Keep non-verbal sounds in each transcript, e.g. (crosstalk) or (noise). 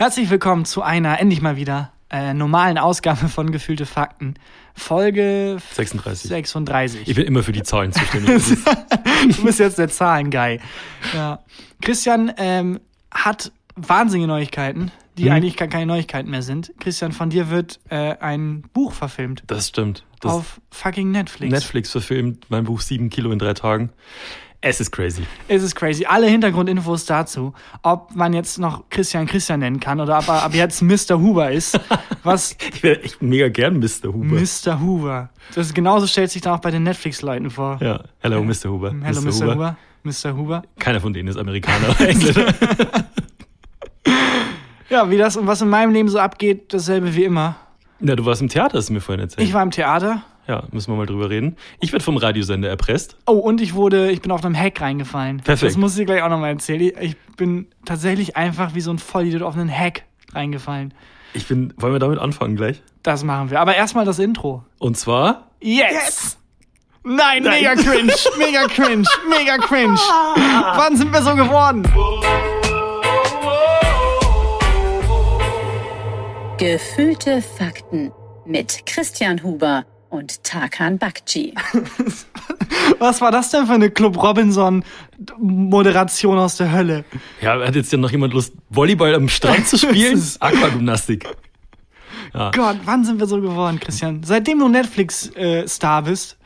Herzlich willkommen zu einer, endlich mal wieder, äh, normalen Ausgabe von Gefühlte Fakten. Folge 36. 36. Ich bin immer für die Zahlen zuständig. (laughs) du bist jetzt der Zahlenguy. Ja. Christian ähm, hat wahnsinnige Neuigkeiten, die Mhm. eigentlich gar keine Neuigkeiten mehr sind. Christian, von dir wird äh, ein Buch verfilmt. Das stimmt. Das auf fucking Netflix. Netflix verfilmt mein Buch 7 Kilo in drei Tagen. Es ist crazy. Es ist crazy. Alle Hintergrundinfos dazu, ob man jetzt noch Christian Christian nennen kann oder ob er ab jetzt Mr. Huber ist. (laughs) Was Ich wäre echt mega gern Mr. Huber. Mr. Huber. Das ist genauso stellt sich dann auch bei den Netflix-Leuten vor. Ja, hello Mr. Huber. Hello, Mr. Huber. Mr. Huber. Keiner von denen ist Amerikaner (laughs) oder Engländer. (laughs) Ja, wie das und was in meinem Leben so abgeht, dasselbe wie immer. Na, du warst im Theater, hast du mir vorhin erzählt. Ich war im Theater. Ja, müssen wir mal drüber reden. Ich werde vom Radiosender erpresst. Oh, und ich wurde, ich bin auf einem Hack reingefallen. Perfekt. Das muss ich dir gleich auch nochmal erzählen. Ich- bin tatsächlich einfach wie so ein Vollidiot auf einen Hack reingefallen. Ich bin, wollen wir damit anfangen gleich? Das machen wir. Aber erstmal das Intro. Und zwar, Yes! Nein, mega cringe, mega cringe, (laughs) mega cringe. Wann sind wir so geworden? Gefühlte Fakten mit Christian Huber und Tarkan Bakci. (laughs) Was war das denn für eine Club Robinson Moderation aus der Hölle? ja, hat jetzt ja noch jemand Lust, Volleyball am Strand zu (laughs) spielen? Das ist- Aquagymnastik. Gott, wann sind wir so geworden, Christian? Seitdem du Netflix-Star bist,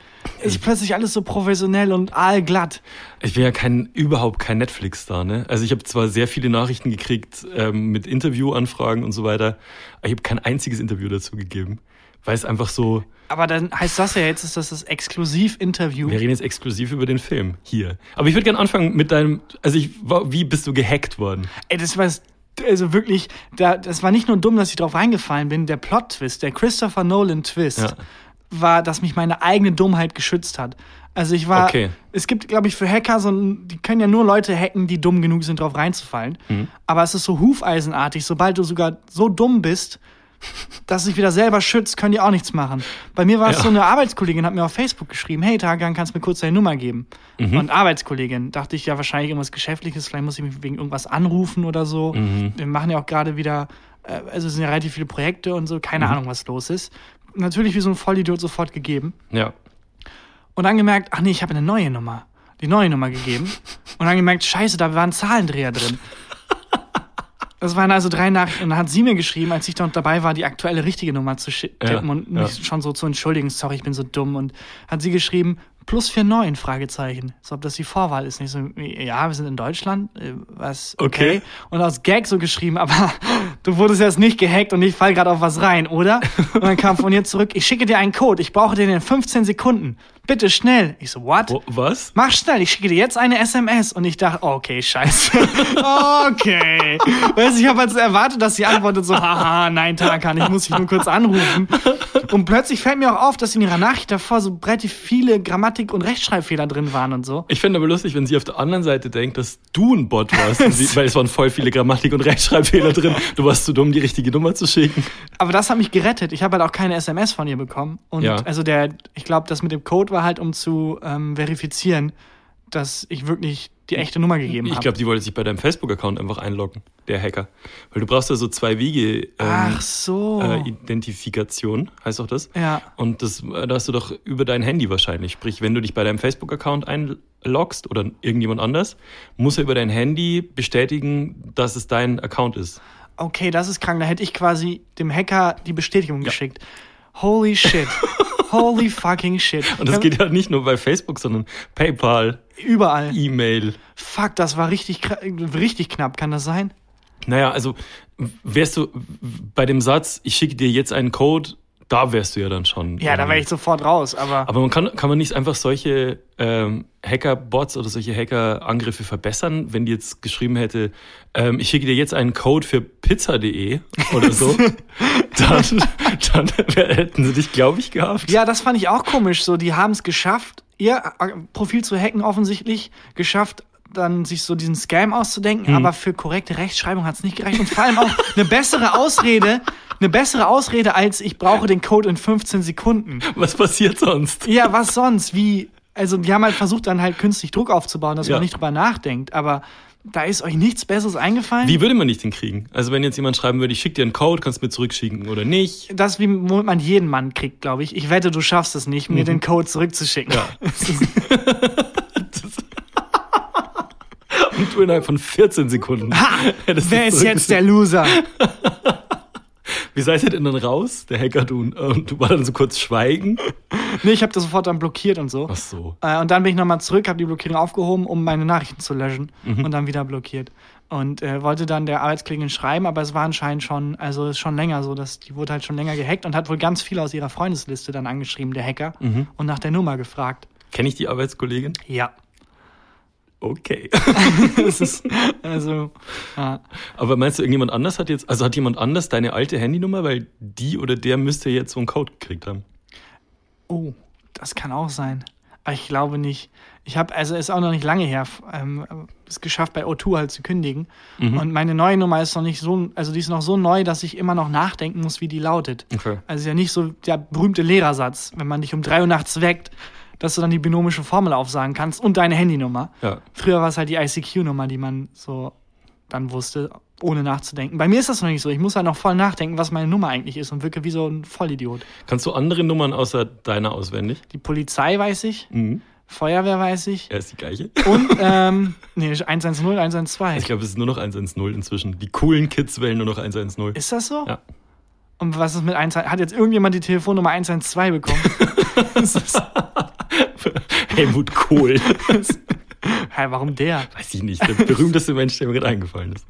ist plötzlich alles so professionell und aalglatt. Ich bin ja kein, überhaupt kein Netflix-Star, ne? Also ich habe zwar sehr viele Nachrichten gekriegt ähm, mit Interviewanfragen und so weiter, aber ich habe kein einziges Interview dazu gegeben, weil es einfach so, Aber dann heißt das ja jetzt, ist das das Exklusiv-Interview. wir reden jetzt exklusiv über den Film hier. Aber ich würde gerne anfangen mit deinem, also ich, wie bist du gehackt worden? Ey, das war also wirklich, da, das war nicht nur dumm, dass ich drauf reingefallen bin, der Plot-Twist, der Christopher Nolan-Twist, Ja. war, dass mich meine eigene Dummheit geschützt hat. Also ich war, Okay. es gibt, glaube ich, für Hacker so die können ja nur Leute hacken, die dumm genug sind, drauf reinzufallen. Mhm. Aber es ist so hufeisenartig, sobald du sogar so dumm bist, dass du dich wieder selber schützt, können die auch nichts machen. Bei mir war es Ja. so, eine Arbeitskollegin hat mir auf Facebook geschrieben, hey Tagan, kannst du mir kurz deine Nummer geben? Mhm. Und Arbeitskollegin, dachte ich ja wahrscheinlich irgendwas Geschäftliches, vielleicht muss ich mich wegen irgendwas anrufen oder so. Mhm. Wir machen ja auch gerade wieder, äh, also es sind ja relativ viele Projekte und so, Mhm. keine Ahnung, was los ist. Natürlich wie so ein Vollidiot sofort gegeben. Ja. Und dann gemerkt, ach nee, ich habe eine neue Nummer. Die neue Nummer gegeben. (laughs) Und dann gemerkt, scheiße, da war ein Zahlendreher drin. Das waren also drei Nachrichten. Und dann hat sie mir geschrieben, als ich noch dabei war, die aktuelle richtige Nummer zu schi- Ja, tippen und mich ja. schon so zu entschuldigen, sorry, ich bin so dumm. Und hat sie geschrieben, plus 49, Fragezeichen. So, ob das die Vorwahl ist. Nicht so, ja, wir sind in Deutschland. Äh, Was? Okay. Und aus Gag so geschrieben, aber (laughs) du wurdest jetzt nicht gehackt und ich fall gerade auf was rein, oder? Und dann kam von ihr zurück, ich schicke dir einen Code, ich brauche den in 15 Sekunden. Bitte schnell. Ich so, what? Wo, was? Mach schnell, ich schicke dir jetzt eine SMS. Und ich dachte, oh, okay, scheiße. (laughs) okay. Weißt du, ich habe also erwartet, dass sie antwortet so, haha, nein, Tarkan, ich muss dich nur kurz anrufen. Und plötzlich fällt mir auch auf, dass in ihrer Nachricht davor so relativ viele Grammatik- und Rechtschreibfehler drin waren und so. Ich fände aber lustig, wenn sie auf der anderen Seite denkt, dass du ein Bot warst, sie, (laughs) weil es waren voll viele Grammatik- und Rechtschreibfehler drin. Du warst zu dumm, die richtige Nummer zu schicken. Aber das hat mich gerettet. Ich habe halt auch keine SMS von ihr bekommen. Und Ja. also der, ich glaube, das mit dem Code war halt, um zu ähm, verifizieren, dass ich wirklich die echte Nummer gegeben Ich habe. glaube, die wollte sich bei deinem Facebook-Account einfach einloggen, der Hacker. Weil du brauchst ja so zwei Wege ähm, Ach so. äh, Identifikation, heißt auch das. Ja. Und das äh, da hast du doch über dein Handy wahrscheinlich. Sprich, wenn du dich bei deinem Facebook-Account einloggst oder irgendjemand anders, muss er über dein Handy bestätigen, dass es dein Account ist. Okay, das ist krank. Da hätte ich quasi dem Hacker die Bestätigung geschickt. Holy shit. (laughs) Holy fucking shit. Und das geht ja nicht nur bei Facebook, sondern PayPal, überall. E-Mail. Fuck, das war richtig, richtig knapp. Kann das sein? Naja, also wärst du bei dem Satz, ich schicke dir jetzt einen Code, da wärst du ja dann schon. Ja, da wäre ich sofort raus. Aber Aber man kann, kann man nicht einfach solche ähm, Hacker-Bots oder solche Hacker-Angriffe verbessern, wenn die jetzt geschrieben hätte, ähm, ich schicke dir jetzt einen Code für pizza.de oder so, (laughs) dann, dann hätten sie dich, glaube ich, gehabt. ja, das fand ich auch komisch. So, die haben es geschafft, ihr äh, Profil zu hacken offensichtlich, geschafft, dann sich so diesen Scam auszudenken, Hm. aber für korrekte Rechtschreibung hat es nicht gereicht. Und vor allem auch eine bessere Ausrede, eine bessere Ausrede als ich brauche den Code in 15 Sekunden. Was passiert sonst? Ja, was sonst? Wie, also die haben halt versucht, dann halt künstlich Druck aufzubauen, dass Ja. man nicht drüber nachdenkt. Aber Da ist euch nichts Besseres eingefallen? Wie würde man dich denn kriegen? Also wenn jetzt jemand schreiben würde, ich schicke dir einen Code, kannst du mir zurückschicken oder nicht? Das, wie man jeden Mann kriegt, glaube ich. Ich wette, du schaffst es nicht, mir den Code zurückzuschicken. Mhm. Ja. (laughs) (laughs) Und du innerhalb von 14 Sekunden. Ha! Wer ist jetzt der Loser? (laughs) Wie seid ihr denn dann raus, der Hacker du? Und du war dann so kurz schweigen? Nee, ich habe das sofort dann blockiert und so. Ach so. Äh, und dann bin ich nochmal zurück, habe die Blockierung aufgehoben, um meine Nachrichten zu löschen Mhm. und dann wieder blockiert. Und äh, wollte dann der Arbeitskollegin schreiben, aber es war anscheinend schon, also ist schon länger so, dass die wurde halt schon länger gehackt und hat wohl ganz viele aus ihrer Freundesliste dann angeschrieben, der Hacker, Mhm. und nach der Nummer gefragt. Kenne ich die Arbeitskollegin? Ja. Okay. (laughs) ist, (laughs) also, ja. Aber meinst du, irgendjemand anders hat jetzt, also hat jemand anders deine alte Handynummer, weil die oder der müsste jetzt so einen Code gekriegt haben? Oh, das kann auch sein. Aber ich glaube nicht. Ich habe, also ist auch noch nicht lange her, ähm, es geschafft, bei O2 halt zu kündigen. Mhm. Und meine neue Nummer ist noch nicht so, also die ist noch so neu, dass ich immer noch nachdenken muss, wie die lautet. Okay. Also ist ja nicht so der berühmte Lehrersatz, wenn man dich um drei Uhr nachts weckt, dass du dann die binomische Formel aufsagen kannst und deine Handynummer. Ja. Früher war es halt die ICQ-Nummer, die man so dann wusste, ohne nachzudenken. Bei mir ist das noch nicht so. Ich muss halt noch voll nachdenken, was meine Nummer eigentlich ist und wirke wie so ein Vollidiot. Kannst du andere Nummern außer deiner auswendig? Die Polizei weiß ich, Mhm. Feuerwehr weiß ich Er ist die gleiche. und (laughs) ähm, nee, 110, 112. Ich glaube, es ist nur noch 110 inzwischen. Die coolen Kids wählen nur noch 110. Ist das so? Ja. Und was ist mit 112? Hat jetzt irgendjemand die Telefonnummer 112 bekommen? (laughs) (laughs) Das ist- (laughs) Helmut Kohl. (laughs) Hä, warum der? Weiß ich nicht. Der berühmteste Mensch, der mir gerade eingefallen ist.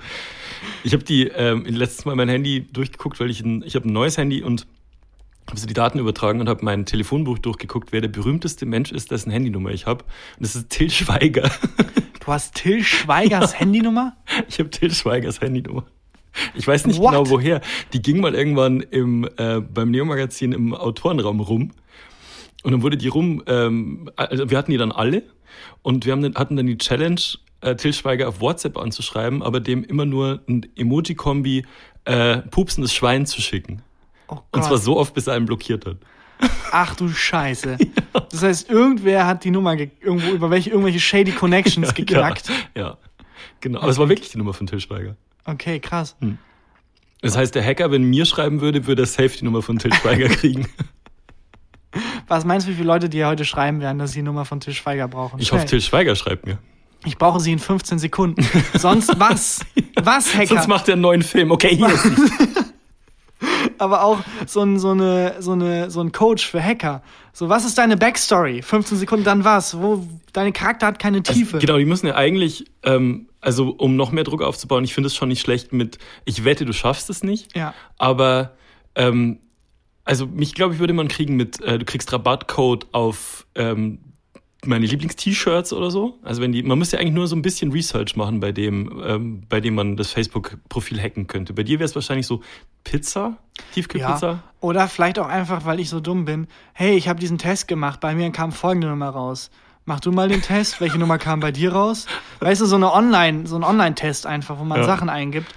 Ich habe die ähm, letztes Mal mein Handy durchgeguckt, weil ich ein, ich habe ein neues Handy und habe so die Daten übertragen und habe mein Telefonbuch durchgeguckt, wer der berühmteste Mensch ist, dessen Handynummer ich habe. Und das ist Till Schweiger. (laughs) Du hast Till Schweigers Handynummer? Ich habe Till Schweigers Handynummer. Ich weiß nicht What? genau woher. Die ging mal irgendwann im, äh, beim Neo-Magazin im Autorenraum rum. Und dann wurde die rum, ähm, also wir hatten die dann alle und wir haben dann, hatten dann die Challenge, äh, Till Schweiger auf WhatsApp anzuschreiben, aber dem immer nur ein Emoji-Kombi äh, pupsendes Schwein zu schicken. Oh Und zwar so oft, bis er einen blockiert hat. Ach du Scheiße. (laughs) Das heißt, irgendwer hat die Nummer ge- irgendwo über welche irgendwelche shady Connections (laughs) geknackt. Ja, ja, genau. Aber es war wirklich die Nummer von Till Schweiger. Okay, krass. Das heißt, der Hacker, wenn mir schreiben würde, würde er safe die Nummer von Till Schweiger (laughs) kriegen. Was meinst du, wie viele Leute dir heute schreiben werden, dass sie die Nummer von Till Schweiger brauchen? Ich hoffe. Till Schweiger schreibt mir. Ich brauche sie in 15 Sekunden. (laughs) Sonst was? Was, Hacker? Sonst macht er einen neuen Film. Okay, hier ist (laughs) aber auch so ein, so, eine, so, eine, so ein Coach für Hacker. So, was ist deine Backstory? 15 Sekunden, dann was? Wo, deine Charakter hat keine Tiefe. Genau, die müssen ja eigentlich, ähm, also um noch mehr Druck aufzubauen, ich finde es schon nicht schlecht mit, ich wette, du schaffst es nicht. Ja. Aber, ähm, also mich, glaube ich, würde man kriegen mit, äh, du kriegst Rabattcode auf ähm, meine Lieblings-T-Shirts oder so. Also wenn die, man müsste ja eigentlich nur so ein bisschen Research machen bei dem, ähm, bei dem man das Facebook-Profil hacken könnte. Bei dir wäre es wahrscheinlich so Pizza, Tiefkühlpizza. Ja. Oder vielleicht auch einfach, weil ich so dumm bin. Hey, ich habe diesen Test gemacht. Bei mir kam folgende Nummer raus. Mach du mal den Test. Welche Nummer kam bei dir raus? Weißt du, so eine Online, so ein Online-Test einfach, wo man Ja. Sachen eingibt.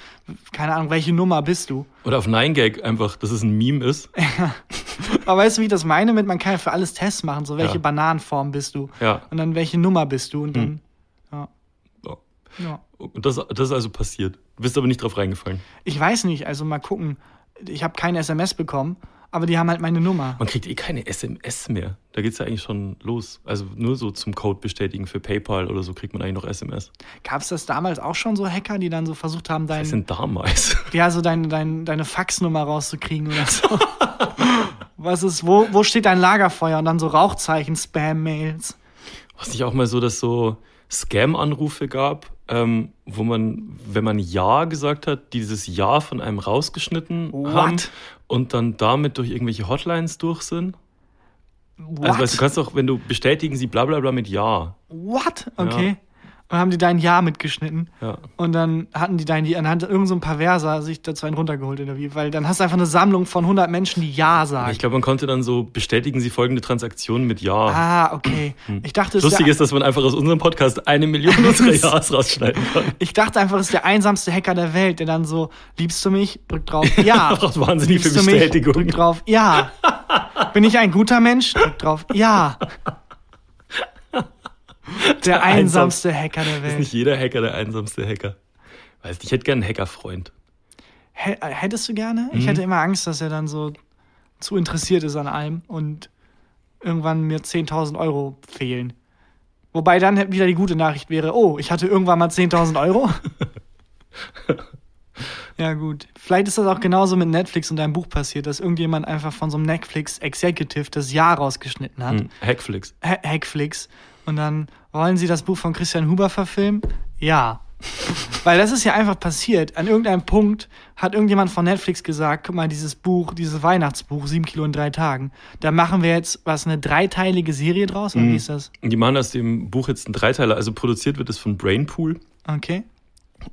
Keine Ahnung, welche Nummer bist du? Oder auf 9gag einfach, dass es ein Meme ist. (laughs) Aber weißt du, wie ich das meine mit, man kann ja für alles Tests machen. So, welche Ja. Bananenform bist du? Ja. Und dann, welche Nummer bist du? Und dann, ja. Ja. ja. Und das, das ist also passiert. Du bist aber nicht drauf reingefallen. Ich weiß nicht, also mal gucken. Ich habe keine SMS bekommen, aber die haben halt meine Nummer. Man kriegt eh keine SMS mehr. Da geht's ja eigentlich schon los. Also nur so zum Code bestätigen für PayPal oder so kriegt man eigentlich noch SMS. Gab es das damals auch schon so Hacker, die dann so versucht haben, Was dein, sind damals? (laughs) ja, so dein, dein, deine Faxnummer rauszukriegen oder so? (laughs) Was ist, wo, wo steht dein Lagerfeuer? Und dann so Rauchzeichen, Spam-Mails. Was nicht auch mal so, dass so Scam-Anrufe gab, ähm, wo man, wenn man Ja gesagt hat, dieses Ja von einem rausgeschnitten What? haben und dann damit durch irgendwelche Hotlines durch sind. What? Also weißt du, du kannst doch, wenn du bestätigen sie bla bla bla mit Ja. What? Okay. Und haben die dein Ja mitgeschnitten. Ja. Und dann hatten die dein, die, hat irgend so ein Perverser sich dazu einen runtergeholt oder wie, weil dann hast du einfach eine Sammlung von 100 Menschen, die Ja sagen. Ich glaube, man konnte dann so bestätigen sie folgende Transaktion mit Ja. ah, okay. Ich dachte, es Lustig der, ist, dass man einfach aus unserem Podcast eine Million (laughs) unserer Ja's rausschneiden kann. ich dachte einfach, es ist der einsamste Hacker der Welt, der dann so, liebst du mich? Drück drauf, ja. (laughs) Braucht wahnsinnig Liebst mich? Bestätigung. Drück drauf, ja. (laughs) Bin ich ein guter Mensch? Drück drauf, ja. Der einsamste Hacker der Ist Welt. nicht jeder Hacker der einsamste Hacker? Weiß nicht, ich hätte gern einen Hackerfreund. Äh, Hättest du gerne? Mhm. Ich hätte immer Angst, dass er dann so zu interessiert ist an allem und irgendwann mir 10.000 Euro fehlen. Wobei dann wieder die gute Nachricht wäre, oh, ich hatte irgendwann mal 10.000 Euro. (laughs) ja gut, vielleicht ist das auch genauso mit Netflix und deinem Buch passiert, dass irgendjemand einfach von so einem Netflix Executive das Jahr rausgeschnitten hat. Hm, Hackflix. Ha- Hackflix. Und dann wollen sie das Buch von Christian Huber verfilmen? Ja. (laughs) Weil das ist ja einfach passiert. An irgendeinem Punkt hat irgendjemand von Netflix gesagt, guck mal, dieses Buch, dieses Weihnachtsbuch, sieben Kilo in drei Tagen, da machen wir jetzt was, eine dreiteilige Serie draus? Oder wie ist das? Die machen aus dem Buch jetzt einen Dreiteiler. Also produziert wird es von Brainpool. Okay.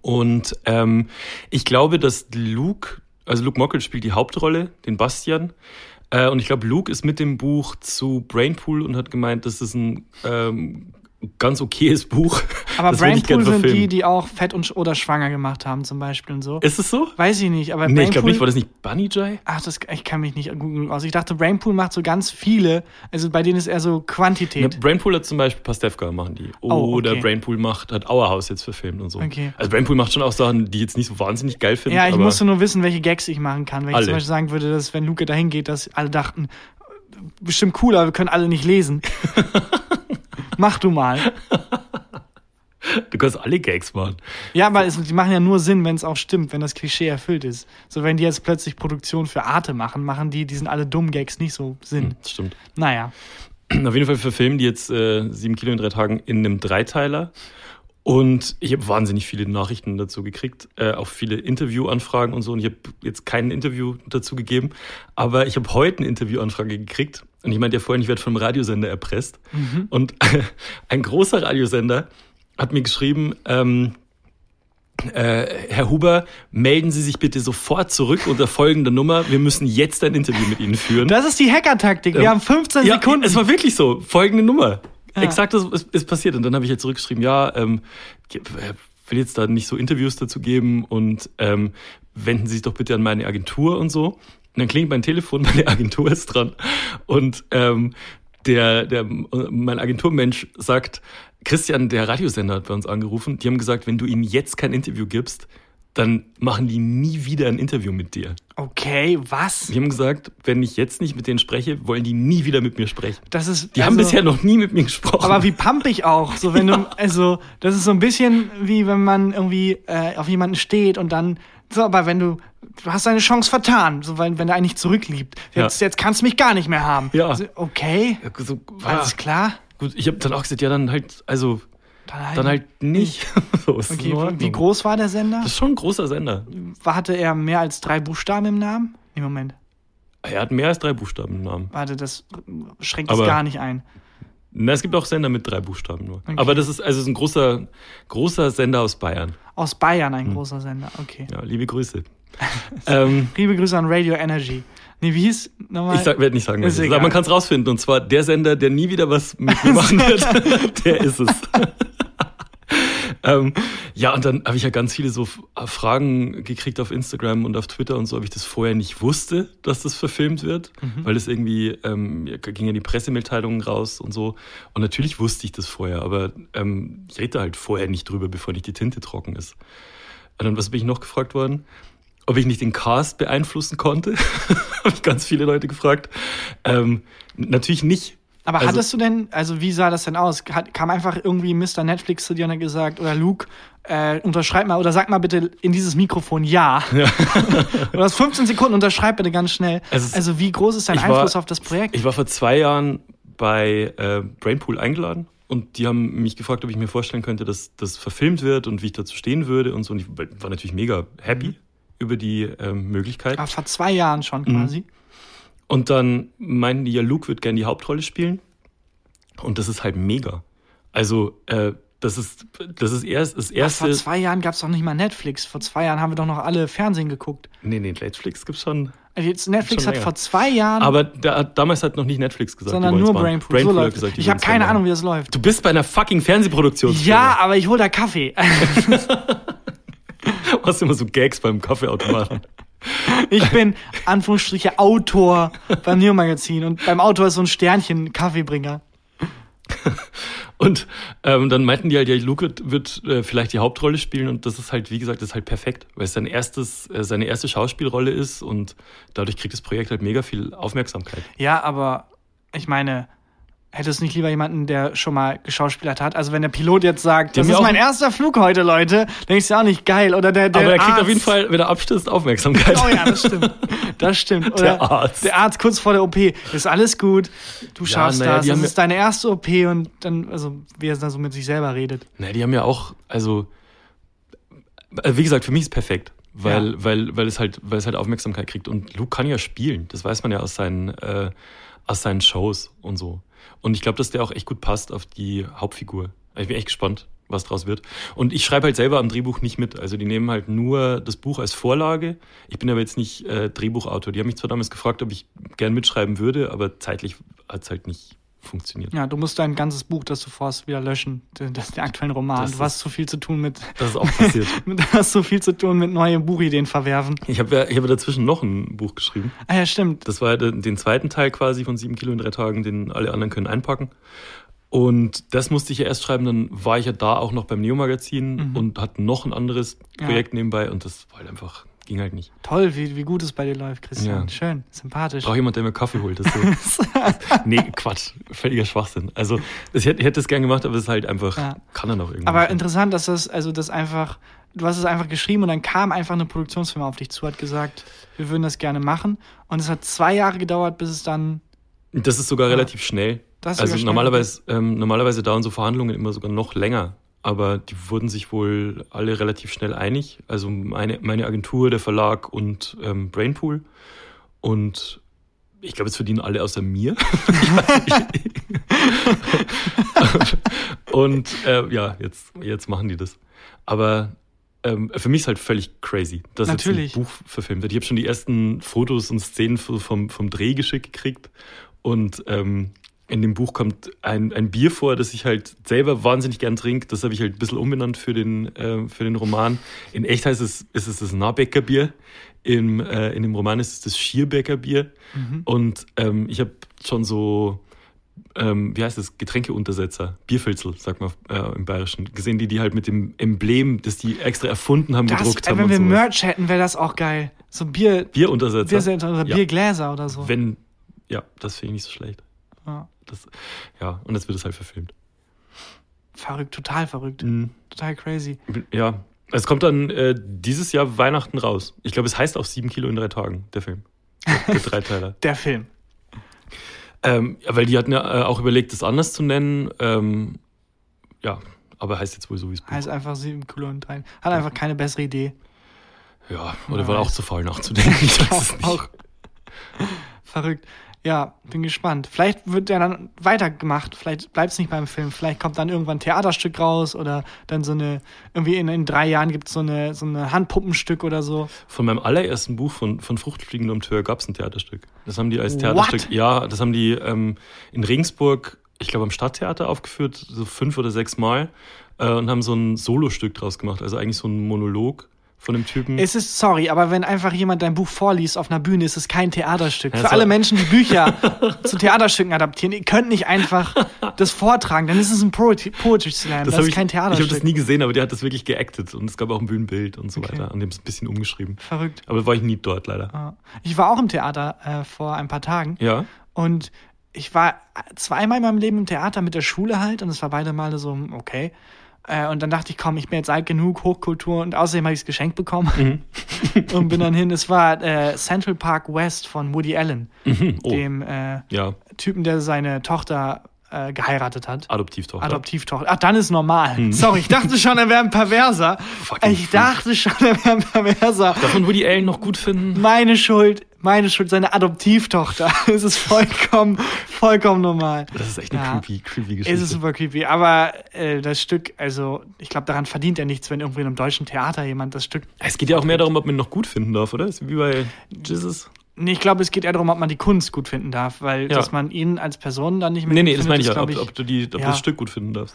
Und ähm, ich glaube, dass Luke, also Luke Mockridge spielt die Hauptrolle, den Bastian. Äh, und ich glaube, Luke ist mit dem Buch zu Brainpool und hat gemeint, das ist ein ähm, ganz okayes Buch. Aber das ich Brainpool sind die, die auch fett und oder schwanger gemacht haben, zum Beispiel und so. Ist es so? Weiß ich nicht, aber Nee, ich glaube nicht. War das nicht Bunny Jay? Ach, das, ich kann mich nicht googeln aus. Ich dachte, Brainpool macht so ganz viele, also bei denen ist eher so Ne, Quantität. Brainpool hat zum Beispiel Pastewka machen die. Oh, Oder okay. Brainpool macht, hat Auerhaus jetzt verfilmt und so. Okay. Also Brainpool macht schon auch Sachen, die ich jetzt nicht so wahnsinnig geil finde. Ja, ich musste nur wissen, welche Gags ich machen kann. Wenn ich Alle. zum Beispiel sagen würde, dass wenn Luke dahin geht, dass alle dachten, bestimmt cool, aber wir können alle nicht lesen. (laughs) Mach du mal. Du kannst alle Gags machen. Ja, aber es, die machen ja nur Sinn, wenn es auch stimmt, wenn das Klischee erfüllt ist. So, wenn die jetzt plötzlich Produktion für Arte machen, machen die, die sind alle dummen Gags nicht so Sinn. Das stimmt. Naja. Auf jeden Fall verfilmen die jetzt äh, sieben Kilo in drei Tagen in einem Dreiteiler. Und ich habe wahnsinnig viele Nachrichten dazu gekriegt, äh, auch viele Interviewanfragen und so. Und ich habe jetzt kein Interview dazu gegeben, aber ich habe heute eine Interviewanfrage gekriegt. Und ich meinte ja vorhin, ich werde vom Radiosender erpresst. Und (laughs) ein großer Radiosender hat mir geschrieben, ähm, äh, Herr Huber, melden Sie sich bitte sofort zurück unter folgender Nummer. Wir müssen jetzt ein Interview mit Ihnen führen. Das ist die Hacker-Taktik. Wir Ähm, haben 15 ja, Sekunden. Es war wirklich so. Folgende Nummer. Ja. Exakt das ist, ist passiert. Und dann habe ich jetzt zurückgeschrieben, ja, ähm, ich will jetzt da nicht so Interviews dazu geben und ähm, wenden Sie sich doch bitte an meine Agentur und so. Und dann klingt mein Telefon, (laughs) meine Agentur ist dran. Und ähm, der, der, mein Agenturmensch sagt, Christian, der Radiosender hat bei uns angerufen. Die haben gesagt, wenn du ihnen jetzt kein Interview gibst, dann machen die nie wieder ein Interview mit dir. okay, was? Die haben gesagt, wenn ich jetzt nicht mit denen spreche, wollen die nie wieder mit mir sprechen. Das ist. Die haben bisher noch nie mit mir gesprochen. Also Aber wie pumpig auch. So, wenn du, (laughs) also, das ist so ein bisschen wie wenn man irgendwie äh, auf jemanden steht und dann, so, aber wenn du, du hast deine Chance vertan, so, wenn, wenn er eigentlich zurückliebt. Jetzt, jetzt kannst du mich gar nicht mehr haben. Ja. Also, okay, so, alles ah, klar. gut, ich habe dann auch gesagt, ja, dann halt, also, Dann halt, dann halt nicht. (laughs) so, ist Okay, wie, groß war der Sender? Das ist schon ein großer Sender. Hatte er mehr als drei Buchstaben im Namen? Nee, Moment. Er hat mehr als drei Buchstaben im Namen. Warte, das schränkt es gar nicht ein. Na, es gibt auch Sender mit drei Buchstaben nur. Okay. Aber das ist also ist ein großer, großer Sender aus Bayern. Aus Bayern ein Hm. großer Sender, okay. Ja, liebe Grüße. (laughs) ähm, Liebe Grüße an Radio Energy. Nee, wie hieß nochmal? ich werde nicht sagen, was Ist aber man kann es rausfinden. Und zwar der Sender, der nie wieder was mit mir machen wird, (laughs) der ist es. (laughs) ähm, ja, und dann habe ich ja ganz viele so F- Fragen gekriegt auf Instagram und auf Twitter und so, ob ich das vorher nicht wusste, dass das verfilmt wird, weil es irgendwie ähm, ja, ging ja die Pressemitteilungen raus und so. Und natürlich wusste ich das vorher, aber ähm, ich rede halt vorher nicht drüber, bevor nicht die Tinte trocken ist. Und dann, was bin ich noch gefragt worden? Ob ich nicht den Cast beeinflussen konnte? (laughs) Habe ich ganz viele Leute gefragt. Ähm, natürlich nicht. Aber Also- hattest du denn, also wie sah das denn aus? Hat, kam einfach irgendwie Mr. Netflix zu dir und hat gesagt, oder Luke, äh, unterschreib mal, oder sag mal bitte in dieses Mikrofon ja. (laughs) du hast 15 Sekunden, unterschreib bitte ganz schnell. Ist- also wie groß ist dein Ich war- Einfluss auf das Projekt? Ich war vor zwei Jahren bei äh, Brainpool eingeladen und die haben mich gefragt, ob ich mir vorstellen könnte, dass das verfilmt wird und wie ich dazu stehen würde und so. Und ich war natürlich mega happy über die ähm, Möglichkeit. Ah, vor zwei Jahren schon Mhm. quasi. Und dann meinten die ja, Luke wird gerne die Hauptrolle spielen. Und das ist halt mega. Also, äh, das ist, das ist erst das Ach, erste. vor zwei Jahren gab es doch nicht mal Netflix. Vor zwei Jahren haben wir doch noch alle Fernsehen geguckt. nee, nee, Netflix gibt's schon. Also jetzt Netflix Schon hat länger. vor zwei Jahren, Aber da, damals hat noch nicht Netflix gesagt. sondern nur. Brainpool. So Brainpool hat läuft. gesagt, ich habe keine Ahnung, wie das läuft. Du bist bei einer fucking Fernsehproduktion. Ja, aber ich hole da Kaffee. (laughs) (laughs) Du hast immer so Gags beim Kaffeeautomaten. (laughs) Ich bin, Anführungsstriche, Autor beim Neo-Magazin und beim Autor ist so ein Sternchen Kaffeebringer. Und ähm, dann meinten die halt, ja, Luke wird, wird äh, vielleicht die Hauptrolle spielen und das ist halt, wie gesagt, das ist halt perfekt, weil es sein erstes, äh, seine erste Schauspielrolle ist und dadurch kriegt das Projekt halt mega viel Aufmerksamkeit. Ja, aber ich meine, hättest du nicht lieber jemanden, der schon mal geschauspielert hat? Also wenn der Pilot jetzt sagt, das ist ja mein erster Flug heute, Leute, denkst du ja auch nicht geil. Oder der, der Aber er kriegt auf jeden Fall, wenn er abstürzt, Aufmerksamkeit. Oh ja, das stimmt. Das stimmt. (laughs) Oder Der Arzt. Der Arzt kurz vor der OP. Ist alles gut. Du schaffst naja, das. Das ist deine erste OP und dann, also, wie er dann so mit sich selber redet. Na, die haben ja auch, also, äh, wie gesagt, für mich ist perfekt, weil, Ja. weil, weil, es halt, weil es halt Aufmerksamkeit kriegt. Und Luke kann ja spielen, das weiß man ja aus seinen, äh, aus seinen Shows und so. Und ich glaube, dass der auch echt gut passt auf die Hauptfigur. Ich bin echt gespannt, was draus wird. Und ich schreibe halt selber am Drehbuch nicht mit. Also die nehmen halt nur das Buch als Vorlage. Ich bin aber jetzt nicht äh, Drehbuchautor. Die haben mich zwar damals gefragt, ob ich gern mitschreiben würde, aber zeitlich hat es halt nicht funktioniert. Ja, du musst dein ganzes Buch, das du vorhast, wieder löschen. Das ist der aktuellen Roman. Das du hast zu viel zu tun mit, Das ist auch passiert. (laughs) du hast so viel zu tun mit neuen Buchideen verwerfen. Ich habe ja, ich habe dazwischen noch ein Buch geschrieben. Ah ja, stimmt. Das war der- den zweiten Teil quasi von sieben Kilo in drei Tagen, den alle anderen können einpacken. Und das musste ich ja erst schreiben, dann war ich ja da auch noch beim Neo-Magazin Mhm. und hatte noch ein anderes Ja. Projekt nebenbei und das war halt einfach, ging halt nicht. Toll, wie, wie gut es bei dir läuft, Christian. Ja. Schön, sympathisch. Brauche jemand, der mir Kaffee holt. Das so. (laughs) nee, Quatsch. Völliger Schwachsinn. Also, ich hätte, ich hätte das gern gemacht, aber es ist halt einfach, Ja. kann er noch irgendwie. Aber interessant, dass das, also das einfach, du hast es einfach geschrieben und dann kam einfach eine Produktionsfirma auf dich zu, hat gesagt, wir würden das gerne machen. Und es hat zwei Jahre gedauert, bis es dann, Das ist sogar Ja. relativ schnell. Das ist also normalerweise, ähm, normalerweise dauern so Verhandlungen immer sogar noch länger. Aber die wurden sich wohl alle relativ schnell einig. Also meine, meine Agentur, der Verlag und ähm, Brainpool. Und ich glaube, jetzt verdienen alle außer mir. (laughs) und äh, ja, jetzt, jetzt machen die das. Aber ähm, für mich ist halt völlig crazy, dass Natürlich. jetzt ein Buch verfilmt wird. Ich habe schon die ersten Fotos und Szenen vom, vom Dreh geschickt gekriegt. Und ähm, in dem Buch kommt ein, ein Bier vor, das ich halt selber wahnsinnig gern trinke. Das habe ich halt ein bisschen umbenannt für den, äh, für den Roman. In echt heißt es, ist es das Nahbecker Bier. Im, äh, in dem Roman ist es das Schierbecker Bier. Und ähm, ich habe schon so, ähm, wie heißt das, Getränkeuntersetzer, Bierfilzel, sagt man äh, im Bayerischen, gesehen, die die halt mit dem Emblem, das die extra erfunden haben, das, gedruckt haben. wenn wir sowas. Merch hätten, wäre das auch geil. So Bier, Bieruntersetzer. Bier oder Ja. Biergläser oder so. Wenn, ja, das finde ich nicht so schlecht. Ja. Das, ja, und jetzt wird es halt verfilmt. Verrückt, total verrückt. Mhm. Total crazy. Ja, es kommt dann äh, dieses Jahr Weihnachten raus. Ich glaube, es heißt auch sieben Kilo in drei Tagen, der Film. Der (laughs) Dreiteiler. Der Film. ähm, weil die hatten ja äh, auch überlegt, das anders zu nennen. Ähm, ja, aber heißt jetzt wohl so wie es. Heißt einfach sieben Kilo und drei. Hat einfach keine bessere Idee. Ja, oder Ja, war auch zu faul nachzudenken. Ich weiß es (laughs) nicht. Auch. Verrückt. Ja, bin gespannt. Vielleicht wird der dann weitergemacht. Vielleicht bleibt es nicht beim Film. Vielleicht kommt dann irgendwann ein Theaterstück raus oder dann so eine, irgendwie in, in drei Jahren gibt es so eine, so eine Handpuppenstück oder so. Von meinem allerersten Buch von, von Fruchtfliegen um Tür gab es ein Theaterstück. Das haben die als What? Theaterstück, ja, das haben die ähm, in Regensburg, ich glaube am Stadttheater aufgeführt, so fünf oder sechs Mal äh, und haben so ein Solostück draus gemacht, also eigentlich so ein Monolog von dem Typen. Es ist, sorry, aber wenn einfach jemand dein Buch vorliest auf einer Bühne, ist es kein Theaterstück. Ja, Für so- alle Menschen, die Bücher (laughs) zu Theaterstücken adaptieren, ihr könnt nicht einfach das vortragen, dann ist es ein Poetry, Slam, das, hab ist ich, kein ich habe Theaterstück. das nie gesehen, aber der hat das wirklich geactet und es gab auch ein Bühnenbild und so Okay. weiter. An dem ist ein bisschen umgeschrieben. Verrückt. Aber da war ich nie dort leider. Ja. Ich war auch im Theater äh, vor ein paar Tagen Ja. und ich war zweimal in meinem Leben im Theater mit der Schule halt und es war beide Male so, okay. Äh, und dann dachte ich, komm, ich bin jetzt alt genug, Hochkultur und außerdem habe ich es geschenkt bekommen Mhm. (laughs) und bin dann hin. Es war äh, Central Park West von Woody Allen, Mhm. Oh, dem äh, ja, Typen, der seine Tochter äh, geheiratet hat. Adoptivtochter. Adoptivtochter. Ach, dann ist normal. Sorry, ich dachte schon, er wäre ein Perverser. Fucking Ich dachte schon, er wäre ein Perverser. Darf man Woody Allen noch gut finden? Meine Schuld, meine Schuld, seine Adoptivtochter. (laughs) Es ist vollkommen, vollkommen normal. Das ist echt eine Ja. creepy, creepy Es Geschichte. ist super creepy, aber äh, das Stück, also ich glaube, daran verdient er nichts, wenn irgendwie in einem deutschen Theater jemand das Stück. Es geht ja auch mehr darum, ob man ihn noch gut finden darf, oder? Ist wie bei Jesus. Nee, ich glaube, es geht eher darum, ob man die Kunst gut finden darf, weil Ja. dass man ihn als Person dann nicht mehr Nee, nee, das meine ich ist, ja, ob, ob du, die, ob ja. du das Stück gut finden darfst.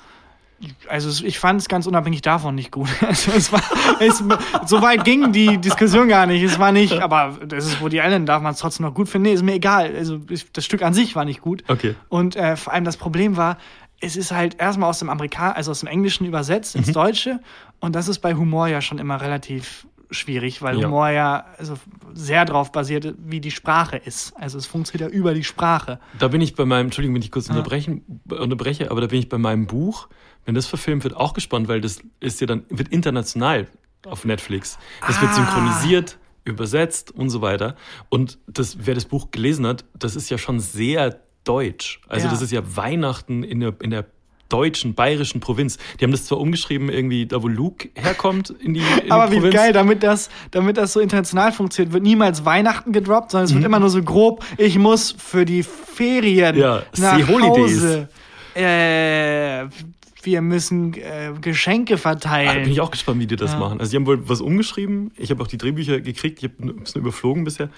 Also ich fand es ganz unabhängig davon nicht gut. (laughs) Also es war, es, so weit ging die Diskussion gar nicht. Es war nicht, aber das ist Woody Allen, darf man es trotzdem noch gut finden. Nee, ist mir egal. Also ich, das Stück an sich war nicht gut. Okay. Und äh, vor allem das Problem war, es ist halt erstmal aus dem Amerikan also aus dem Englischen übersetzt Mhm. ins Deutsche und das ist bei Humor ja schon immer relativ schwierig, weil Ja. Humor ja also sehr darauf basiert, wie die Sprache ist. Also es funktioniert ja über die Sprache. Da bin ich bei meinem, Entschuldigung, wenn ich kurz unterbrechen, unterbreche, aber da bin ich bei meinem Buch, wenn das verfilmt wird, auch gespannt, weil das ist ja dann, wird international auf Netflix. Das wird Ah. synchronisiert, übersetzt und so weiter. Und das, wer das Buch gelesen hat, das ist ja schon sehr deutsch. Also Ja. das ist ja Weihnachten in der, in der deutschen, bayerischen Provinz. Die haben das zwar umgeschrieben, irgendwie da, wo Luke herkommt, in die, in Aber die wie Provinz. geil, damit das, damit das so international funktioniert, wird niemals Weihnachten gedroppt, sondern es Mhm. wird immer nur so grob, ich muss für die Ferien Ja, nach Holidays. Hause. Äh, wir müssen äh, Geschenke Ah, verteilen. bin ich auch gespannt, wie die das Ja. machen. Also, die haben wohl was umgeschrieben. Ich habe auch die Drehbücher gekriegt. Ich habe ein bisschen überflogen bisher.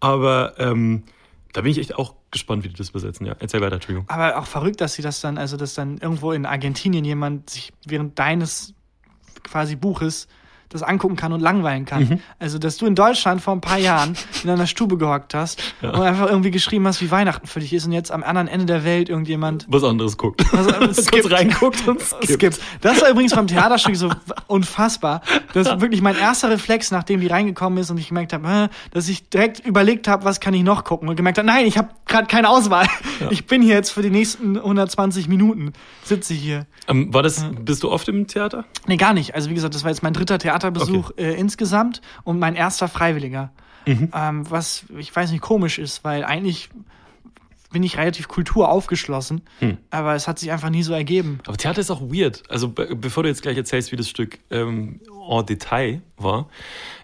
Aber ähm, da bin ich echt auch gespannt, wie die das übersetzen. Ja, erzähl weiter, Entschuldigung. Aber auch verrückt, dass sie das dann, also dass dann irgendwo in Argentinien jemand sich während deines quasi Buches das angucken kann und langweilen kann. Mhm. Also, dass du in Deutschland vor ein paar Jahren (laughs) in einer Stube gehockt hast und einfach irgendwie geschrieben hast, wie Weihnachten für dich ist und jetzt am anderen Ende der Welt irgendjemand Was anderes guckt. Also, es (laughs) Kurz reinguckt und (laughs) skippt. Das war übrigens beim Theaterstück so unfassbar. Das ist wirklich mein erster Reflex, nachdem die reingekommen ist und ich gemerkt habe, dass ich direkt überlegt habe, was kann ich noch gucken und gemerkt habe, nein, ich habe gerade keine Auswahl. Ich bin hier jetzt für die nächsten 120 Minuten sitze hier. Ähm, war das, bist du oft im Theater? Nee, gar nicht. Also wie gesagt, das war jetzt mein dritter Theaterbesuch äh, insgesamt und mein erster Freiwilliger. Ähm, was ich weiß nicht komisch ist, weil eigentlich bin ich relativ Kultur aufgeschlossen, aber es hat sich einfach nie so ergeben. Aber Theater ist auch weird. Also be bevor du jetzt gleich erzählst, wie das Stück ähm, en Detail war.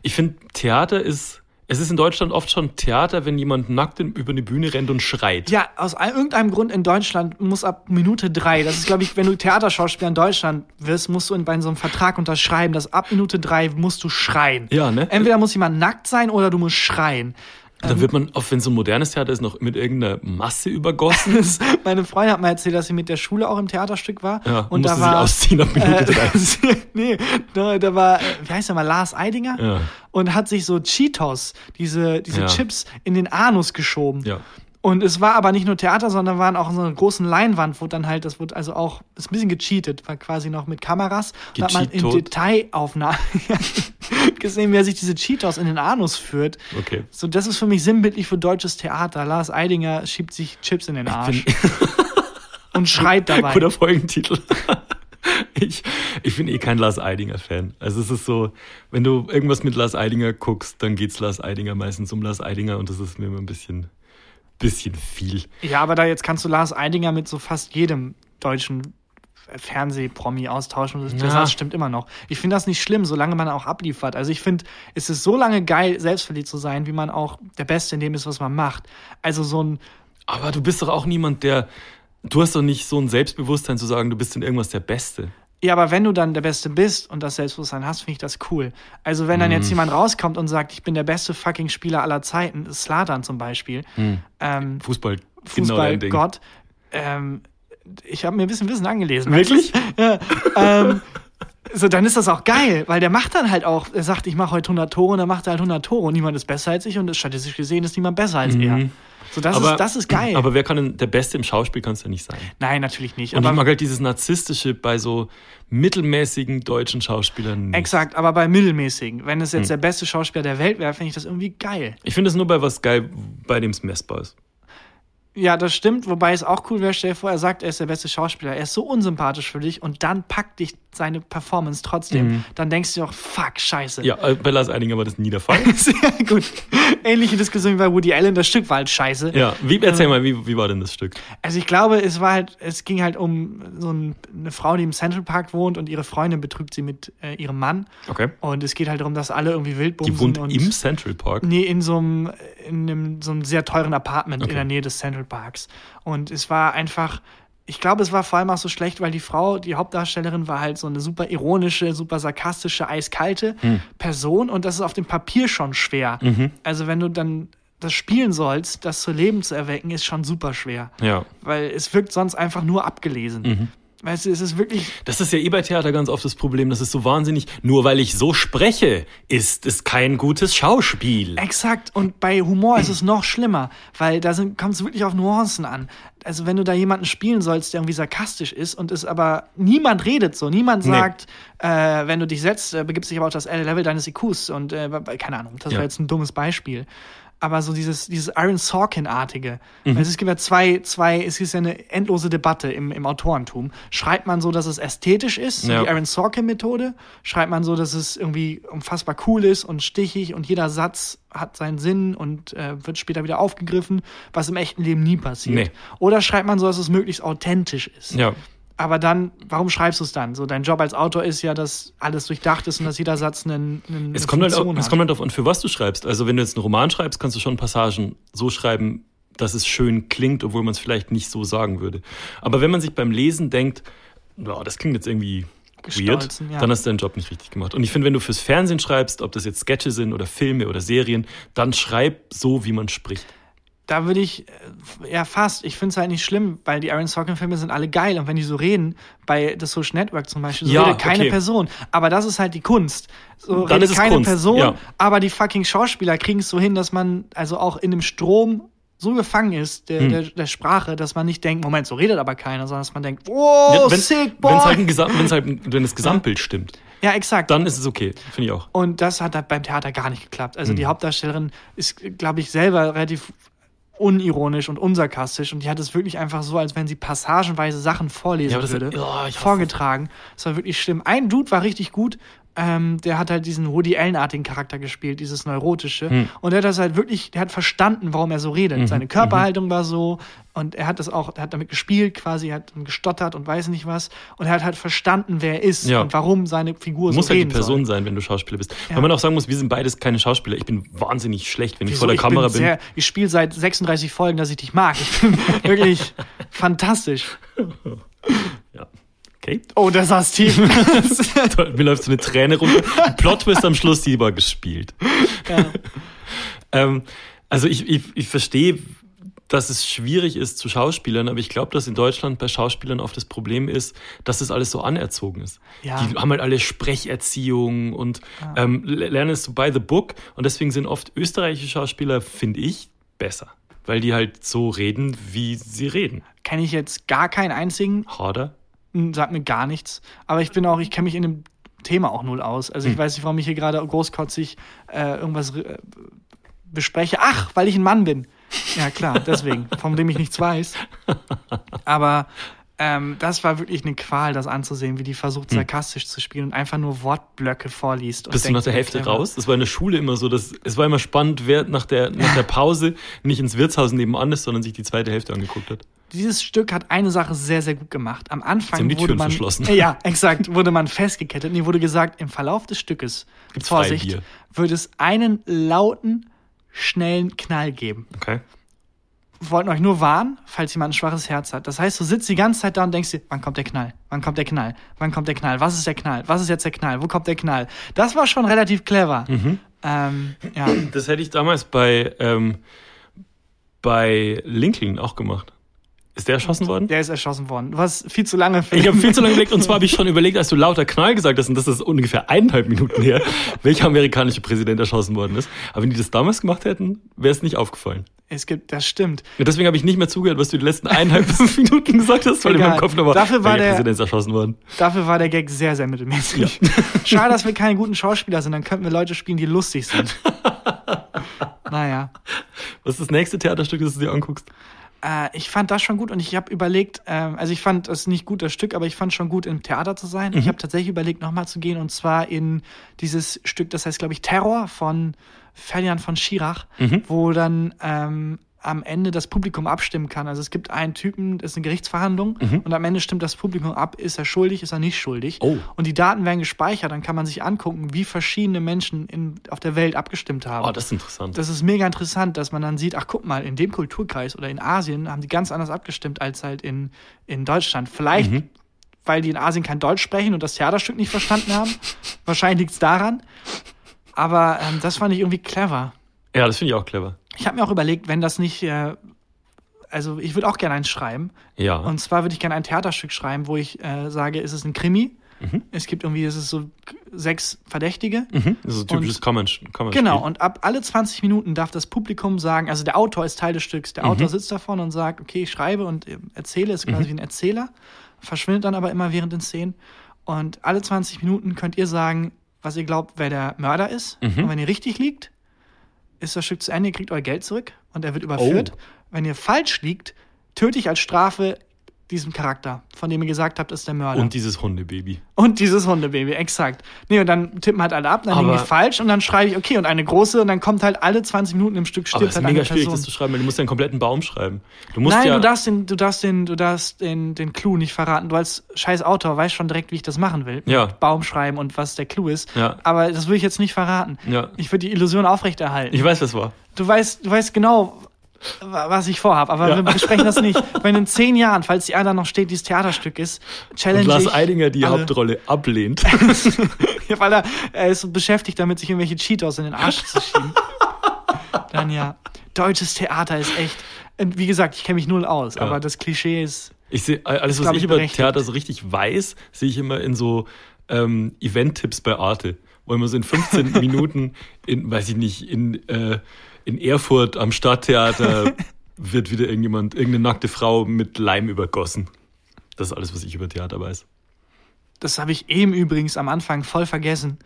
Ich finde, Theater ist, es ist in Deutschland oft schon Theater, wenn jemand nackt über eine Bühne rennt und schreit. Ja, aus ein- irgendeinem Grund in Deutschland muss ab Minute drei, das ist, glaube ich, wenn du Theaterschauspieler in Deutschland wirst, musst du in, bei so einem Vertrag unterschreiben, dass ab Minute drei musst du schreien. Ja, ne? Entweder muss jemand nackt sein oder du musst schreien. Dann wird man, auch wenn es so ein modernes Theater ist, noch mit irgendeiner Masse übergossen. (laughs) Meine Freundin hat mal erzählt, dass sie mit der Schule auch im Theaterstück war. Ja, und da musste war, sich ausziehen ab Minute. Äh, (laughs) nee, da, da war, äh, wie heißt der mal, Lars Eidinger? Ja. Und hat sich so Cheetos, diese, diese Ja. Chips, in den Anus geschoben. Ja. Und es war aber nicht nur Theater, sondern waren auch so einer großen Leinwand, wo dann halt, das wurde also auch, ist ein bisschen gecheatet, war quasi noch mit Kameras. Da hat man in? Detailaufnahmen (laughs) gesehen, wie er sich diese Cheetos in den Anus führt. Okay. So, das ist für mich sinnbildlich für deutsches Theater. Lars Eidinger schiebt sich Chips in den Arsch und schreit (laughs) dabei. Guter Folgentitel. (laughs) Ich, ich bin eh kein Lars Eidinger-Fan. Also es ist so, wenn du irgendwas mit Lars Eidinger guckst, dann geht's Lars Eidinger meistens um Lars Eidinger und das ist mir immer ein bisschen, bisschen viel. Ja, aber da jetzt kannst du Lars Eidinger mit so fast jedem deutschen Fernsehpromi austauschen das, Ja. das stimmt immer noch. Ich finde das nicht schlimm, solange man auch abliefert. Also ich finde, es ist so lange geil, selbstverliebt zu sein, wie man auch der Beste in dem ist, was man macht. Also so ein, Aber du bist doch auch niemand, der, du hast doch nicht so ein Selbstbewusstsein zu sagen, du bist in irgendwas der Beste. Ja, aber wenn du dann der Beste bist und das Selbstbewusstsein hast, finde ich das cool. Also wenn dann jetzt Mhm. jemand rauskommt und sagt, ich bin der beste fucking Spieler aller Zeiten, Slatan zum Beispiel, ähm, Fußball, genau. Fußballgott, ähm, ich habe mir ein bisschen Wissen angelesen. Wirklich? (laughs) Ja, ähm, so, dann ist das auch geil, weil der macht dann halt auch, er sagt, ich mache heute 100 Tore und dann macht er halt 100 Tore und niemand ist besser als ich und statistisch gesehen ist niemand besser als er. So, das, ist, das ist geil. Aber wer kann denn, der Beste im Schauspiel kannst du ja nicht sein. Nein, natürlich nicht. Und ich aber, mag halt dieses Narzisstische bei so mittelmäßigen deutschen Schauspielern. nicht. exakt, aber bei mittelmäßigen, wenn es jetzt Hm. der beste Schauspieler der Welt wäre, finde ich das irgendwie geil. Ich finde es nur bei was geil, bei dem es messbar ist. Ja, das stimmt, wobei es auch cool wäre, stell dir vor, er sagt, er ist der beste Schauspieler, er ist so unsympathisch für dich und dann packt dich seine Performance trotzdem. Dann denkst du auch, fuck, scheiße. Mhm. Ja, äh, bei Lars Eidinger war das nie der Fall. (laughs) Sehr gut. Ähnliche Diskussion wie bei Woody Allen, das Stück war halt scheiße. ja, wie, erzähl mal, wie, wie war denn das Stück? Also ich glaube, es war halt, es ging halt um so ein, eine Frau, die im Central Park wohnt und ihre Freundin betrügt sie mit äh, ihrem Mann. Okay. Und es geht halt darum, dass alle irgendwie wild Die wohnt und im Central Park. Nee, in so einem, in einem, so einem sehr teuren Apartment Okay. in der Nähe des Central Parks. Und es war einfach, ich glaube, es war vor allem auch so schlecht, weil die Frau, die Hauptdarstellerin, war halt so eine super ironische, super sarkastische, eiskalte Hm. Person und das ist auf dem Papier schon schwer. Mhm. Also wenn du dann das spielen sollst, das zu Leben zu erwecken, ist schon super schwer. Ja. Weil es wirkt sonst einfach nur abgelesen. Mhm. Weißt du, es ist wirklich. Das ist ja eh bei Theater ganz oft das Problem, das ist so wahnsinnig, nur weil ich so spreche, ist es kein gutes Schauspiel. Exakt. Und bei Humor ist es noch schlimmer, weil da kommt es wirklich auf Nuancen an. Also wenn du da jemanden spielen sollst, der irgendwie sarkastisch ist und es aber niemand redet so, niemand Nee. sagt, äh, wenn du dich setzt, äh, begibst dich aber auf das Level deines IQs und äh, keine Ahnung, das Ja. war jetzt ein dummes Beispiel. Aber so dieses, dieses Aaron Sorkin-artige. Mhm. Also es gibt ja zwei, zwei, es ist ja eine endlose Debatte im, im Autorentum. Schreibt man so, dass es ästhetisch ist, Ja. die Aaron Sorkin-Methode? Schreibt man so, dass es irgendwie unfassbar cool ist und stichig und jeder Satz hat seinen Sinn und äh, wird später wieder aufgegriffen, was im echten Leben nie passiert? Nee. Oder schreibt man so, dass es möglichst authentisch ist? Ja. Aber dann, warum schreibst du es dann? So, dein Job als Autor ist ja, dass alles durchdacht ist und dass jeder Satz einen, einen Es kommt, halt, auch- es kommt halt darauf an, für was du schreibst. Also wenn du jetzt einen Roman schreibst, kannst du schon Passagen so schreiben, dass es schön klingt, obwohl man es vielleicht nicht so sagen würde. Aber wenn man sich beim Lesen denkt, "Ja, das klingt jetzt irgendwie weird, ja. dann hast du deinen Job nicht richtig gemacht. Und ich finde, wenn du fürs Fernsehen schreibst, ob das jetzt Sketche sind oder Filme oder Serien, dann schreib so, wie man spricht. Da würde ich, äh, ja fast, ich finde es halt nicht schlimm, weil die Aaron Sorkin-Filme sind alle geil und wenn die so reden, bei The Social Network zum Beispiel, so Ja, redet keine okay. Person. Aber das ist halt die Kunst. So Dann redet ist es keine Kunst, Person, ja. aber die fucking Schauspieler kriegen es so hin, dass man also auch in dem Strom so gefangen ist, der, Hm. der, der Sprache, dass man nicht denkt, Moment, so redet aber keiner, sondern dass man denkt, oh, wenn, sick, boy. wenn's halt ein Gesam wenn's halt, wenn das Gesamtbild stimmt, ja, exakt. dann ist es okay, finde ich auch. Und das hat halt beim Theater gar nicht geklappt. Also Hm. die Hauptdarstellerin ist, glaube ich, selber relativ unironisch und unsarkastisch und die hat es wirklich einfach so, als wenn sie passagenweise Sachen vorlesen Ja, würde, oh, ich hasse vorgetragen. Das war wirklich schlimm. Ein Dude war richtig gut, ähm, der hat halt diesen Woody Allen-artigen Charakter gespielt, dieses Neurotische. Hm. Und der hat das halt wirklich, der hat verstanden, warum er so redet. Mhm. Seine Körperhaltung war so und er hat das auch, er hat damit gespielt quasi, er hat gestottert und weiß nicht was. Und er hat halt verstanden, wer er ist Ja. und warum seine Figur Du musst so halt die reden Person soll. sein, wenn du Schauspieler bist. Ja. Weil man auch sagen muss, wir sind beides keine Schauspieler. Ich bin wahnsinnig schlecht, wenn ich Wieso? vor der ich Kamera bin. bin. Sehr, ich spiele seit 36 Folgen, dass ich dich mag. Ich bin (laughs) wirklich fantastisch. (laughs) Ja. Okay. Oh, das saß tief. (laughs) Mir läuft so eine Träne runter. Plot-Twist am Schluss, die war gespielt. ja. Ähm, also ich, ich, ich verstehe, dass es schwierig ist zu Schauspielern, aber ich glaube, dass in Deutschland bei Schauspielern oft das Problem ist, dass das alles so anerzogen ist. Ja. Die haben halt alle Sprecherziehung und ähm, lernen es so by the book und deswegen sind oft österreichische Schauspieler, finde ich, besser. Weil die halt so reden, wie sie reden. Kenne ich jetzt gar keinen einzigen, Harder. Hm, sagt mir gar nichts. Aber ich bin auch, ich kenne mich in dem Thema auch null aus. Also ich weiß nicht, warum ich hier gerade großkotzig äh, irgendwas äh, bespreche. Ach, weil ich ein Mann bin. Ja, klar, (laughs) deswegen, von dem ich nichts weiß. Aber ähm, das war wirklich eine Qual, das anzusehen, wie die versucht, sarkastisch zu spielen und einfach nur Wortblöcke vorliest. und Bist du nach der Hälfte raus? Das war in der Schule immer so, dass es war immer spannend, wer nach der, nach der (laughs) Pause nicht ins Wirtshaus nebenan ist, sondern sich die zweite Hälfte angeguckt hat. Dieses Stück hat eine Sache sehr, sehr gut gemacht. Am Anfang wurde Türen man, verschlossen. (laughs) Ja, (laughs) exakt, wurde man festgekettet. Nee, wurde gesagt, im Verlauf des Stückes, Gibt's Vorsicht, wird es einen lauten, schnellen Knall geben. Okay. Wir wollten euch nur warnen, falls jemand ein schwaches Herz hat. Das heißt, du sitzt die ganze Zeit da und denkst dir, wann kommt der Knall? Wann kommt der Knall? Wann kommt der Knall? Was ist der Knall? Was ist jetzt der Knall? Wo kommt der Knall? Das war schon relativ clever. Mhm. Ähm, ja. Das hätte ich damals bei, ähm, bei Lincoln auch gemacht. Ist der erschossen worden? Der ist erschossen worden. Du hast viel zu lange für Ich habe viel zu lange überlegt und zwar habe ich (laughs) schon überlegt, als du lauter Knall gesagt hast, und das ist ungefähr eineinhalb Minuten her, welcher amerikanische Präsident erschossen worden ist. Aber wenn die das damals gemacht hätten, wäre es nicht aufgefallen. Es gibt, das stimmt. Und deswegen habe ich nicht mehr zugehört, was du die letzten eineinhalb (laughs) bis fünf Minuten gesagt hast, weil in Egal. meinem Kopf nochmal, Dafür war der- Präsident erschossen worden. Dafür war der Gag sehr, sehr mittelmäßig. (laughs) Schade, dass wir keine guten Schauspieler sind. Dann könnten wir Leute spielen, die lustig sind. naja. Was ist das nächste Theaterstück, das du dir anguckst? Äh, ich fand das schon gut und ich habe überlegt, ähm, also ich fand es nicht gut, das Stück, aber ich fand schon gut, im Theater zu sein. Mhm. Ich habe tatsächlich überlegt, nochmal zu gehen und zwar in dieses Stück, das heißt, glaube ich, Terror von Ferdinand von Schirach, Mhm. wo dann ähm, am Ende das Publikum abstimmen kann. Also es gibt einen Typen, das ist eine Gerichtsverhandlung und am Ende stimmt das Publikum ab, ist er schuldig, ist er nicht schuldig. Oh. Und die Daten werden gespeichert, dann kann man sich angucken, wie verschiedene Menschen in, auf der Welt abgestimmt haben. Oh, das ist interessant. Das ist mega interessant, dass man dann sieht, ach guck mal, in dem Kulturkreis oder in Asien haben die ganz anders abgestimmt als halt in, in Deutschland. Vielleicht, Mhm. weil die in Asien kein Deutsch sprechen und das Theaterstück nicht verstanden haben. Wahrscheinlich liegt es daran. Aber ähm, das fand ich irgendwie clever. Ja, das finde ich auch clever. Ich habe mir auch überlegt, wenn das nicht, äh, also ich würde auch gerne eins schreiben. Ja. Und zwar würde ich gerne ein Theaterstück schreiben, wo ich äh, sage, es ist ein Krimi. Es gibt irgendwie, es ist so sechs Verdächtige. Mhm. Das ist ein typisches Common, Common Genau, und ab alle 20 Minuten darf das Publikum sagen, also der Autor ist Teil des Stücks, der Mhm. Autor sitzt davon und sagt, okay, ich schreibe und äh, erzähle, ist Mhm. quasi wie ein Erzähler, verschwindet dann aber immer während den Szenen. Und alle 20 Minuten könnt ihr sagen, was ihr glaubt, wer der Mörder ist. Mhm. Und wenn ihr richtig liegt, ist das Stück zu Ende, ihr kriegt euer Geld zurück und er wird überführt. Oh. Wenn ihr falsch liegt, töte ich als Strafe diesen Charakter, von dem ihr gesagt habt, ist der Mörder. Und dieses Hundebaby. Und dieses Hundebaby, exakt. Nee, und dann tippen halt alle ab, dann liegen Aber- die falsch und dann schreibe ich, okay, und eine große und dann kommt halt alle 20 Minuten im Stück Aber stirbt ist halt mega eine schwierig, Person. das zu schreiben, weil du musst einen kompletten Baum schreiben. Du musst Nein, ja, du darfst den, du darfst den, du darfst den, den Clou nicht verraten. Du als scheiß Autor weißt schon direkt, wie ich das machen will. Ja. Baum schreiben und was der Clou ist. Ja. Aber das will ich jetzt nicht verraten. Ja. Ich würde die Illusion aufrechterhalten. ich weiß, was war. Du weißt, du weißt genau, was ich vorhabe, aber Ja. wir besprechen das nicht. Wenn in zehn Jahren, falls die Ada noch steht, dieses Theaterstück ist, challenge Und Lars Eidinger die alle. Hauptrolle ablehnt. (laughs) Ja, weil er, er ist so beschäftigt damit, sich irgendwelche Cheetos in den Arsch zu schieben. Dann ja. Deutsches Theater ist echt. Und wie gesagt, ich kenne mich null aus, Ja. aber das Klischee ist. Ich sehe alles, was glaub ich ich, über. Theater so richtig weiß, sehe ich immer in so ähm, Event-Tipps bei Arte, wo immer so in 15 (laughs) Minuten in, weiß ich nicht, in, äh, in Erfurt am Stadttheater (laughs) wird wieder irgendjemand, irgendeine nackte Frau mit Leim übergossen. Das ist alles, was ich über Theater weiß. Das habe ich eben übrigens am Anfang voll vergessen.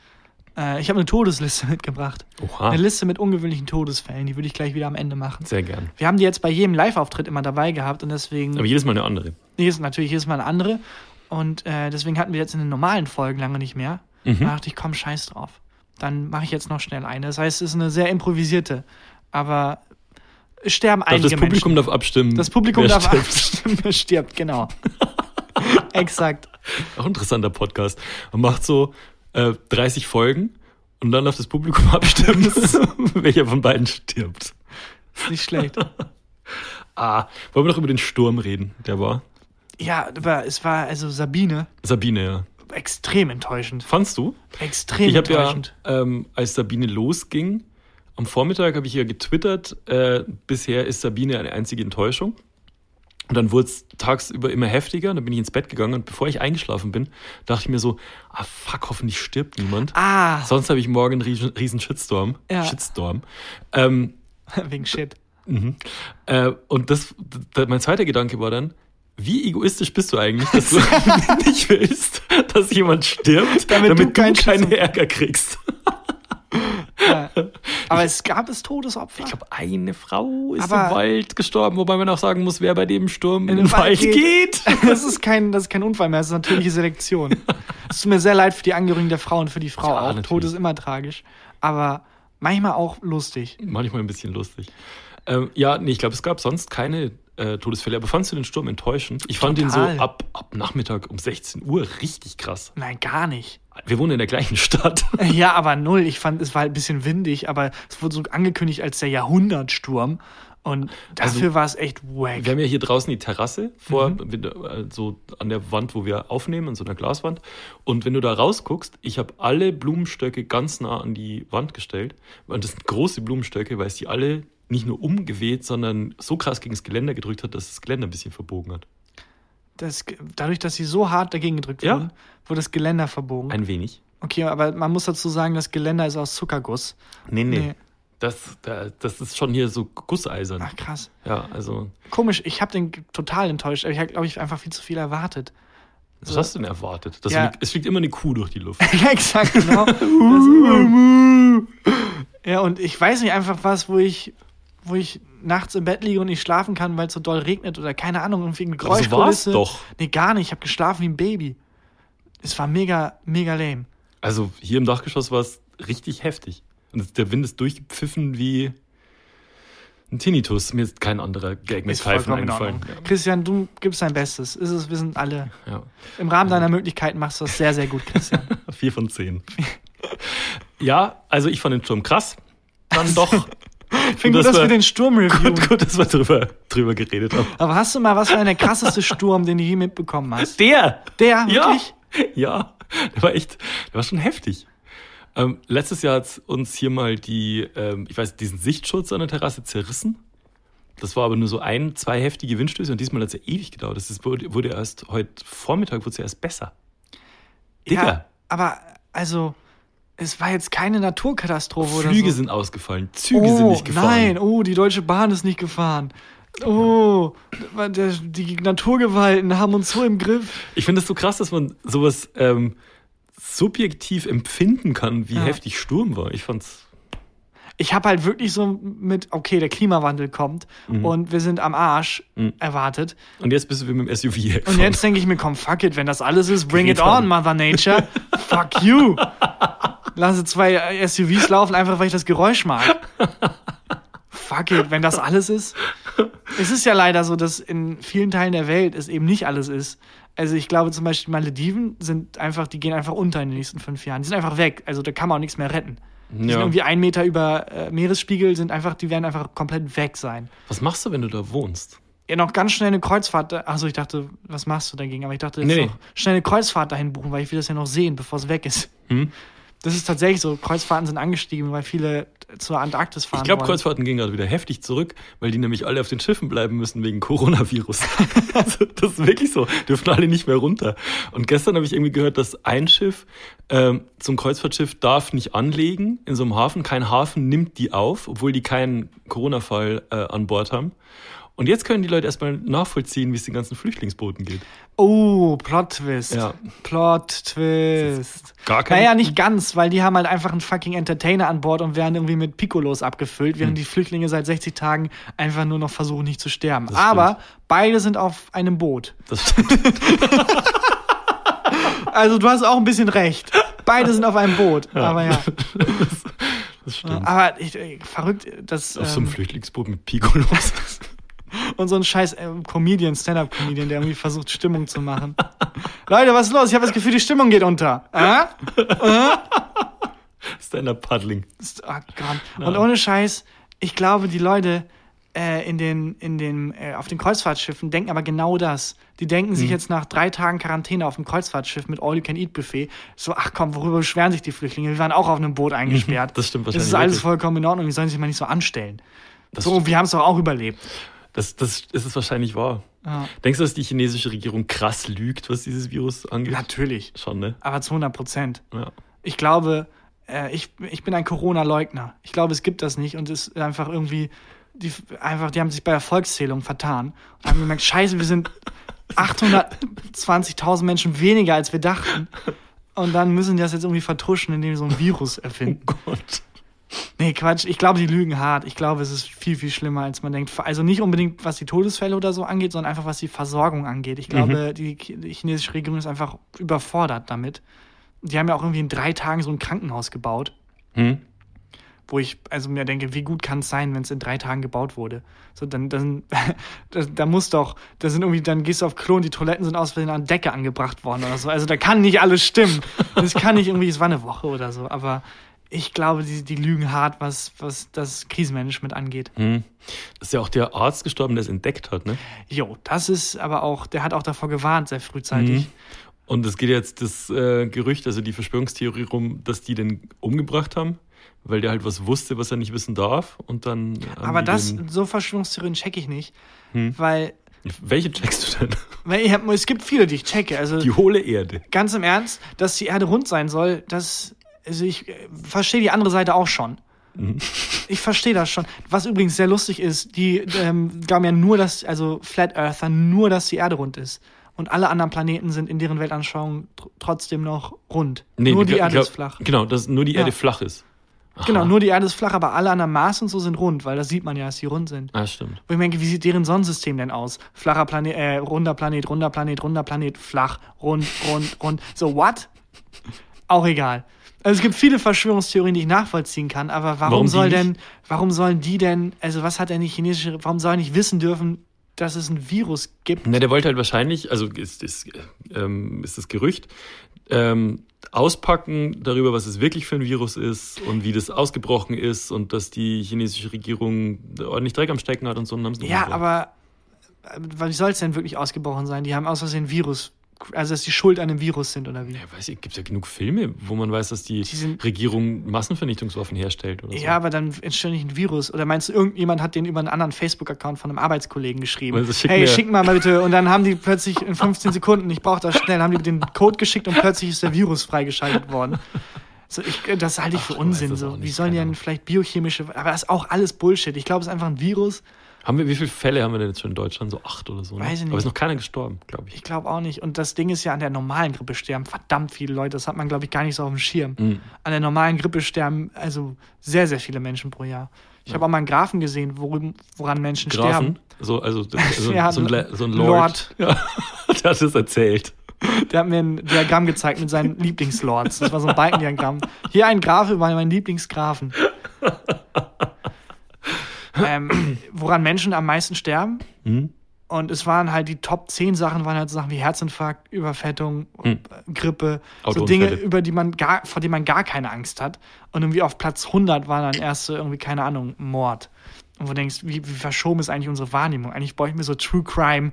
Äh, ich habe eine Todesliste (laughs) mitgebracht. Oha, Eine Liste mit ungewöhnlichen Todesfällen, die würde ich gleich wieder am Ende machen. sehr gern. Wir haben die jetzt bei jedem Live-Auftritt immer dabei gehabt und deswegen. Aber jedes Mal eine andere. Ist natürlich jedes Mal eine andere. Und äh, deswegen hatten wir jetzt in den normalen Folgen lange nicht mehr. Mhm. Da dachte ich, komm, scheiß drauf. Dann mache ich jetzt noch schnell eine. Das heißt, es ist eine sehr improvisierte. Aber es sterben Darf einige das Publikum Menschen. darf abstimmen. Das Publikum wer darf stirbt. abstimmen, wer stirbt, genau. (laughs) Exakt. Auch ein interessanter Podcast. Man macht so äh, 30 Folgen und dann darf das Publikum (laughs) abstimmen, (laughs) welcher von beiden stirbt. Ist nicht schlecht. Ah, wollen wir noch über den Sturm reden? Der war Ja, aber es war also Sabine Sabine, ja. extrem enttäuschend. Fandst du? Extrem Ich habe ja, enttäuschend. ähm, als Sabine losging, am Vormittag habe ich ja getwittert, äh, bisher ist Sabine eine einzige Enttäuschung. Und dann wurde es tagsüber immer heftiger, dann bin ich ins Bett gegangen und bevor ich eingeschlafen bin, dachte ich mir so, ah fuck, hoffentlich stirbt niemand. Ah, Sonst habe ich morgen einen riesen, riesen Shitstorm. Ja. Shitstorm. Ähm, (laughs) wegen Shit. Mhm. Äh, und das, mein zweiter Gedanke war dann, wie egoistisch bist du eigentlich, dass du (laughs) (laughs) nicht willst, dass jemand stirbt, Damit damit, du du, keinen Ärger kriegst? Ja. Aber es gab es Todesopfer. Ich glaube, eine Frau ist Aber- im Wald gestorben, wobei man auch sagen muss, wer bei dem Sturm in, den den Wald geht. (laughs) Das ist kein, das ist kein Unfall mehr, das ist natürliche Selektion. Es tut mir sehr leid für die Angehörigen der Frau und für die Frau Ja, auch. natürlich. Tod ist immer tragisch. Aber manchmal auch lustig. Manchmal ein bisschen lustig. Ähm, ja, nee, ich glaube, es gab sonst keine äh, Todesfälle. Aber fandst du den Sturm enttäuschend? Ich fand ihn so Total. ab, ab Nachmittag um 16 Uhr richtig krass. Nein, gar nicht. Wir wohnen in der gleichen Stadt. (laughs) Ja, aber null. Ich fand, es war halt ein bisschen windig, aber es wurde so angekündigt als der Jahrhundertsturm. Und dafür Also, war es echt wack. Wir haben ja hier draußen die Terrasse vor, Mhm. äh, so an der Wand, wo wir aufnehmen, an so einer Glaswand. Und wenn du da rausguckst, ich habe alle Blumenstöcke ganz nah an die Wand gestellt. Und das sind große Blumenstöcke, weil es die alle nicht nur umgeweht, sondern so krass gegen das Geländer gedrückt hat, dass das Geländer ein bisschen verbogen hat. Das, dadurch, dass sie so hart dagegen gedrückt Ja. wurden, wurde das Geländer verbogen. Ein wenig. Okay, aber man muss dazu sagen, das Geländer ist aus Zuckerguss. Nee, nee. Nee. Das, da- das ist schon hier so gusseisern. Ach krass. Ja, also, Komisch, ich habe den total enttäuscht. aber Ich habe, glaube ich, einfach viel zu viel erwartet. was hast du denn erwartet? Das Ja. fliegt, es fliegt immer eine Kuh durch die Luft. (laughs) ja, exakt, genau. (laughs) das, ja, und ich weiß nicht einfach was, wo ich, wo ich nachts im Bett liege und nicht schlafen kann, weil es so doll regnet oder keine Ahnung, irgendwie eine Aber so war's Geräuschkulisse. doch. Nee, gar nicht. Ich habe geschlafen wie ein Baby. Es war mega, mega lame. Also hier im Dachgeschoss war es richtig heftig. Und der Wind ist durchgepfiffen wie ein Tinnitus. Mir ist kein anderer Gag mit Ist Pfeifen eingefallen. Christian, du gibst dein Bestes. Ist es, wir sind alle. Ja. Im Rahmen deiner Möglichkeiten machst du das sehr, sehr gut, Christian. (laughs) Vier von zehn. ja, also ich fand den Sturm krass. Dann doch. (laughs) Ich finde gut, Das dass wir den Sturm reviewen. gut, gut, dass wir drüber, drüber geredet haben. Aber hast du mal, was war der krasseste Sturm, den du je mitbekommen hast? Der! Der, Ja, wirklich? ja, der war echt, der war schon heftig. Ähm, letztes Jahr hat uns hier mal die, ähm, ich weiß, diesen Sichtschutz an der Terrasse zerrissen. Das war aber nur so ein, zwei heftige Windstöße und diesmal hat es ja ewig gedauert. Das ist, wurde, wurde erst heute Vormittag wurde es ja erst besser. Digga, Ja, aber also, es war jetzt keine Naturkatastrophe oder Flüge so. sind ausgefallen, Züge oh, sind nicht gefahren. Nein, oh, die Deutsche Bahn ist nicht gefahren. Oh, die Naturgewalten haben uns so im Griff. Ich finde es so krass, dass man sowas ähm, subjektiv empfinden kann, wie Ja. heftig Sturm war. Ich fand's. Ich habe halt wirklich so mit, okay, der Klimawandel kommt Mhm. und wir sind am Arsch erwartet. Und jetzt bist du wie mit dem SUV Und hergefahren. jetzt denke ich mir, komm, fuck it, wenn das alles ist, bring it Greta. on, Mother Nature. (laughs) fuck you. Lasse zwei SUVs laufen, einfach weil ich das Geräusch mag. fuck it, wenn das alles ist. Es ist ja leider so, dass in vielen Teilen der Welt es eben nicht alles ist. Also ich glaube zum Beispiel Malediven sind einfach, die gehen einfach unter in den nächsten fünf Jahren. Die sind einfach weg. Also da kann man auch nichts mehr retten. Die sind Ja. irgendwie ein Meter über äh, Meeresspiegel, sind einfach, die werden einfach komplett weg sein. Was machst du, wenn du da wohnst? Ja, noch ganz schnell eine Kreuzfahrt. Achso, ich dachte, was machst du dagegen? Aber ich dachte, jetzt nee. noch schnell eine Kreuzfahrt dahin buchen, weil ich will das ja noch sehen, bevor es weg ist. Hm? Das ist tatsächlich so. Kreuzfahrten sind angestiegen, weil viele zur Antarktis fahren. Ich glaube. Kreuzfahrten gehen gerade wieder heftig zurück, weil die nämlich alle auf den Schiffen bleiben müssen wegen Coronavirus. (laughs) also, das ist wirklich so. Dürfen alle nicht mehr runter. Und gestern habe ich irgendwie gehört, dass ein Schiff ähm, zum Kreuzfahrtschiff darf nicht anlegen in so einem Hafen. Kein Hafen nimmt die auf, obwohl die keinen Corona-Fall äh, an Bord haben. Und jetzt können die Leute erstmal nachvollziehen, wie es den ganzen Flüchtlingsbooten geht. Oh, Plot-Twist. Ja. Plot-Twist. Gar kein- Naja, nicht ganz, weil die haben halt einfach einen fucking Entertainer an Bord und werden irgendwie mit Piccolos abgefüllt, Hm. während die Flüchtlinge seit 60 Tagen einfach nur noch versuchen, nicht zu sterben. Das Aber beide sind auf einem Boot. Das stimmt. (laughs) Also du hast auch ein bisschen recht. Beide sind auf einem Boot. Aber ja. (laughs) Das stimmt. Aber ich, äh, verrückt, dass auf so einem ähm, Flüchtlingsboot mit Piccolos. (laughs) und so ein scheiß äh, Comedian, Stand-up-Comedian, der irgendwie versucht, Stimmung zu machen. (laughs) Leute, was ist los? Ich habe das Gefühl, die Stimmung geht unter. Äh? (laughs) Stand-up-Paddling. Ist- Oh Gott. Und ohne Scheiß, ich glaube, die Leute äh, in den, in den, äh, auf den Kreuzfahrtschiffen denken aber genau das. Die denken Mhm. sich jetzt nach drei Tagen Quarantäne auf dem Kreuzfahrtschiff mit All-You-Can-Eat-Buffet so, ach komm, worüber beschweren sich die Flüchtlinge? Wir waren auch auf einem Boot eingesperrt. Das stimmt Das wahrscheinlich. ist alles wirklich. vollkommen in Ordnung. Die sollen sich mal nicht so anstellen. Das so, wir haben es doch auch überlebt. Das, das ist es wahrscheinlich wahr. Ja. Denkst du, dass die chinesische Regierung krass lügt, was dieses Virus angeht? Natürlich. Schon, ne? Aber zu 100 Prozent. Ja. Ich glaube, äh, ich, ich bin ein Corona-Leugner. Ich glaube, es gibt das nicht und es ist einfach irgendwie, die, einfach, die haben sich bei der Volkszählung vertan und haben gemerkt, scheiße, wir sind 820.000 Menschen weniger, als wir dachten. Und dann müssen die das jetzt irgendwie vertuschen, indem sie so ein Virus erfinden. Gott. Nee, Quatsch. Ich glaube, die lügen hart. Ich glaube, es ist viel, viel schlimmer, als man denkt. Also nicht unbedingt, was die Todesfälle oder so angeht, sondern einfach, was die Versorgung angeht. Ich glaube, die, die chinesische Regierung ist einfach überfordert damit. Die haben ja auch irgendwie in drei Tagen so ein Krankenhaus gebaut, Hm? wo ich also mir denke, wie gut kann es sein, wenn es in drei Tagen gebaut wurde? So, dann, dann (laughs) da, da muss doch, da sind irgendwie, dann gehst du auf Klo und die Toiletten sind aus Versehen an Decke angebracht worden oder so. Also da kann nicht alles stimmen. (laughs) Das kann nicht irgendwie, es war eine Woche oder so, aber ich glaube, die, die lügen hart, was, was das Krisenmanagement angeht. Hm. Das ist ja auch der Arzt gestorben, der es entdeckt hat, ne? Jo, das ist aber auch, der hat auch davor gewarnt, sehr frühzeitig. Mhm. Und es geht jetzt das äh, Gerücht, also die Verschwörungstheorie rum, dass die den umgebracht haben, weil der halt was wusste, was er nicht wissen darf. Und dann. Aber das, so Verschwörungstheorien checke ich nicht, Hm. weil, welche checkst du denn? weil es gibt viele, die ich checke. Also Die hohle Erde. ganz im Ernst, dass die Erde rund sein soll, das, also ich äh, verstehe die andere Seite auch schon. Mhm. (laughs) Ich verstehe das schon. Was übrigens sehr lustig ist, die ähm, glauben ja nur, dass, also Flat Earther, nur, dass die Erde rund ist. Und alle anderen Planeten sind in deren Weltanschauung tr trotzdem noch rund. nur die glaub- Erde ist flach. Genau, dass nur die Ja. Erde flach ist. Genau, Aha. nur die Erde ist flach, aber alle anderen Mars und so sind rund, weil das sieht man ja, dass die rund sind. Ah, stimmt. Wo ich denke, wie sieht deren Sonnensystem denn aus? Flacher Planet, äh, runder Planet, runder Planet, runder Planet, flach, rund, rund, rund. So, what? Auch egal. Also es gibt viele Verschwörungstheorien, die ich nachvollziehen kann, aber warum, Warum soll denn, warum sollen die denn, also was hat denn die chinesische, warum sollen nicht wissen dürfen, dass es ein Virus gibt? Na, der wollte halt wahrscheinlich, also ist, ist, ähm, ist das Gerücht, ähm, auspacken darüber, was es wirklich für ein Virus ist und wie das ausgebrochen ist und dass die chinesische Regierung ordentlich Dreck am Stecken hat und so. und Ja, aber äh, wie soll es denn wirklich ausgebrochen sein? Die haben aus Versehen Virus also dass die schuld an dem Virus sind oder wie? Ja, weiß ich, gibt ja genug Filme, wo man weiß, dass die, Die sind- Regierung Massenvernichtungswaffen herstellt oder so. Ja, aber dann entsteht nicht ein Virus. Oder meinst du, irgendjemand hat den über einen anderen Facebook-Account von einem Arbeitskollegen geschrieben? Also schick hey, mir- schick mal bitte. Und dann haben die plötzlich in 15 Sekunden, ich brauche das schnell, haben die den Code geschickt und plötzlich ist der Virus freigeschaltet worden. So, ich, das halte ich für Ach, weiß Unsinn. So. Wie sollen die Ahnung. vielleicht biochemische. Aber das ist auch alles Bullshit. Ich glaube, es ist einfach ein Virus. Haben wir, wie viele Fälle haben wir denn jetzt schon in Deutschland? So acht oder so? Ne? Weiß ich Aber nicht. ist noch keiner gestorben, glaube ich. Ich glaube auch nicht. Und das Ding ist ja, an der normalen Grippe sterben verdammt viele Leute. Das hat man, glaube ich, gar nicht so auf dem Schirm. Mhm. An der normalen Grippe sterben also sehr, sehr viele Menschen pro Jahr. Ich habe auch mal einen Graphen gesehen, worum, woran Menschen sterben. Grafen? So, also, (laughs) Ja, so, ein, Lo- Le- so ein Lord. Lord. Ja, der hat es erzählt. Der hat mir ein Diagramm gezeigt mit seinen Lieblingslords. Das war so ein Balkendiagramm. Hier ein Graph über meinen Lieblingsgrafen. Ähm, woran Menschen am meisten sterben. Hm? Und es waren halt die Top 10 Sachen, waren halt Sachen wie Herzinfarkt, Überfettung, Hm. Grippe, so. Dinge, über die man gar, vor denen man gar keine Angst hat. Und irgendwie auf Platz 100 war dann erst so irgendwie, keine Ahnung, Mord. Und wo du denkst, wie, wie verschoben ist eigentlich unsere Wahrnehmung? Eigentlich bräuchten wir so True Crime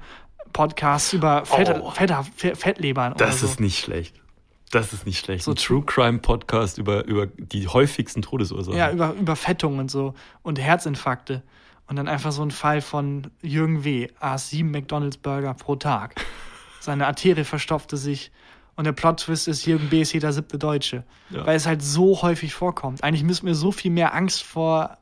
Podcasts über Fett, Oh. Fett, Fett, Fettlebern Das so. ist nicht schlecht. Das ist nicht schlecht. So ein True Crime Podcast über, über die häufigsten Todesursachen. Ja, über Überfettung und so und Herzinfarkte. Und dann einfach so ein Fall von Jürgen W. aß sieben McDonalds Burger pro Tag. (laughs) Seine Arterie verstopfte sich. Und der Plot-Twist ist, Jürgen B. ist jeder siebte Deutsche. Ja. Weil es halt so häufig vorkommt. Eigentlich müssen wir so viel mehr Angst vor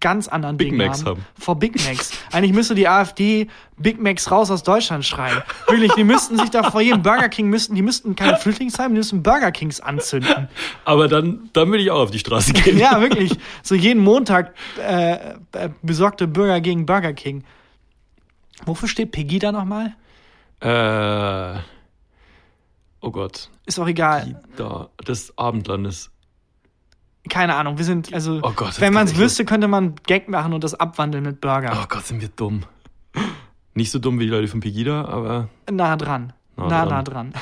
ganz anderen Big Dingen Macs haben. haben. Vor Big Macs. Eigentlich müsste die AfD Big Macs raus aus Deutschland schreien. Wirklich, die müssten sich da vor jedem Burger King müssten, die müssten keine Flüchtlingsheime, die müssten Burger Kings anzünden. Aber dann, dann will ich auch auf die Straße (laughs) gehen. Ja, wirklich. So jeden Montag äh, äh, besorgte Bürger gegen Burger King. Wofür steht Pegida nochmal? Äh, oh Gott. Ist auch egal. Die, da, des Abendlandes. Keine Ahnung. Wir sind, also, Oh Gott, wenn man es wüsste, könnte man Gag machen und das abwandeln mit Burger. Oh Gott, sind wir dumm. Nicht so dumm wie die Leute von Pegida, aber Nah dran. Nah Nah, dran. nah dran.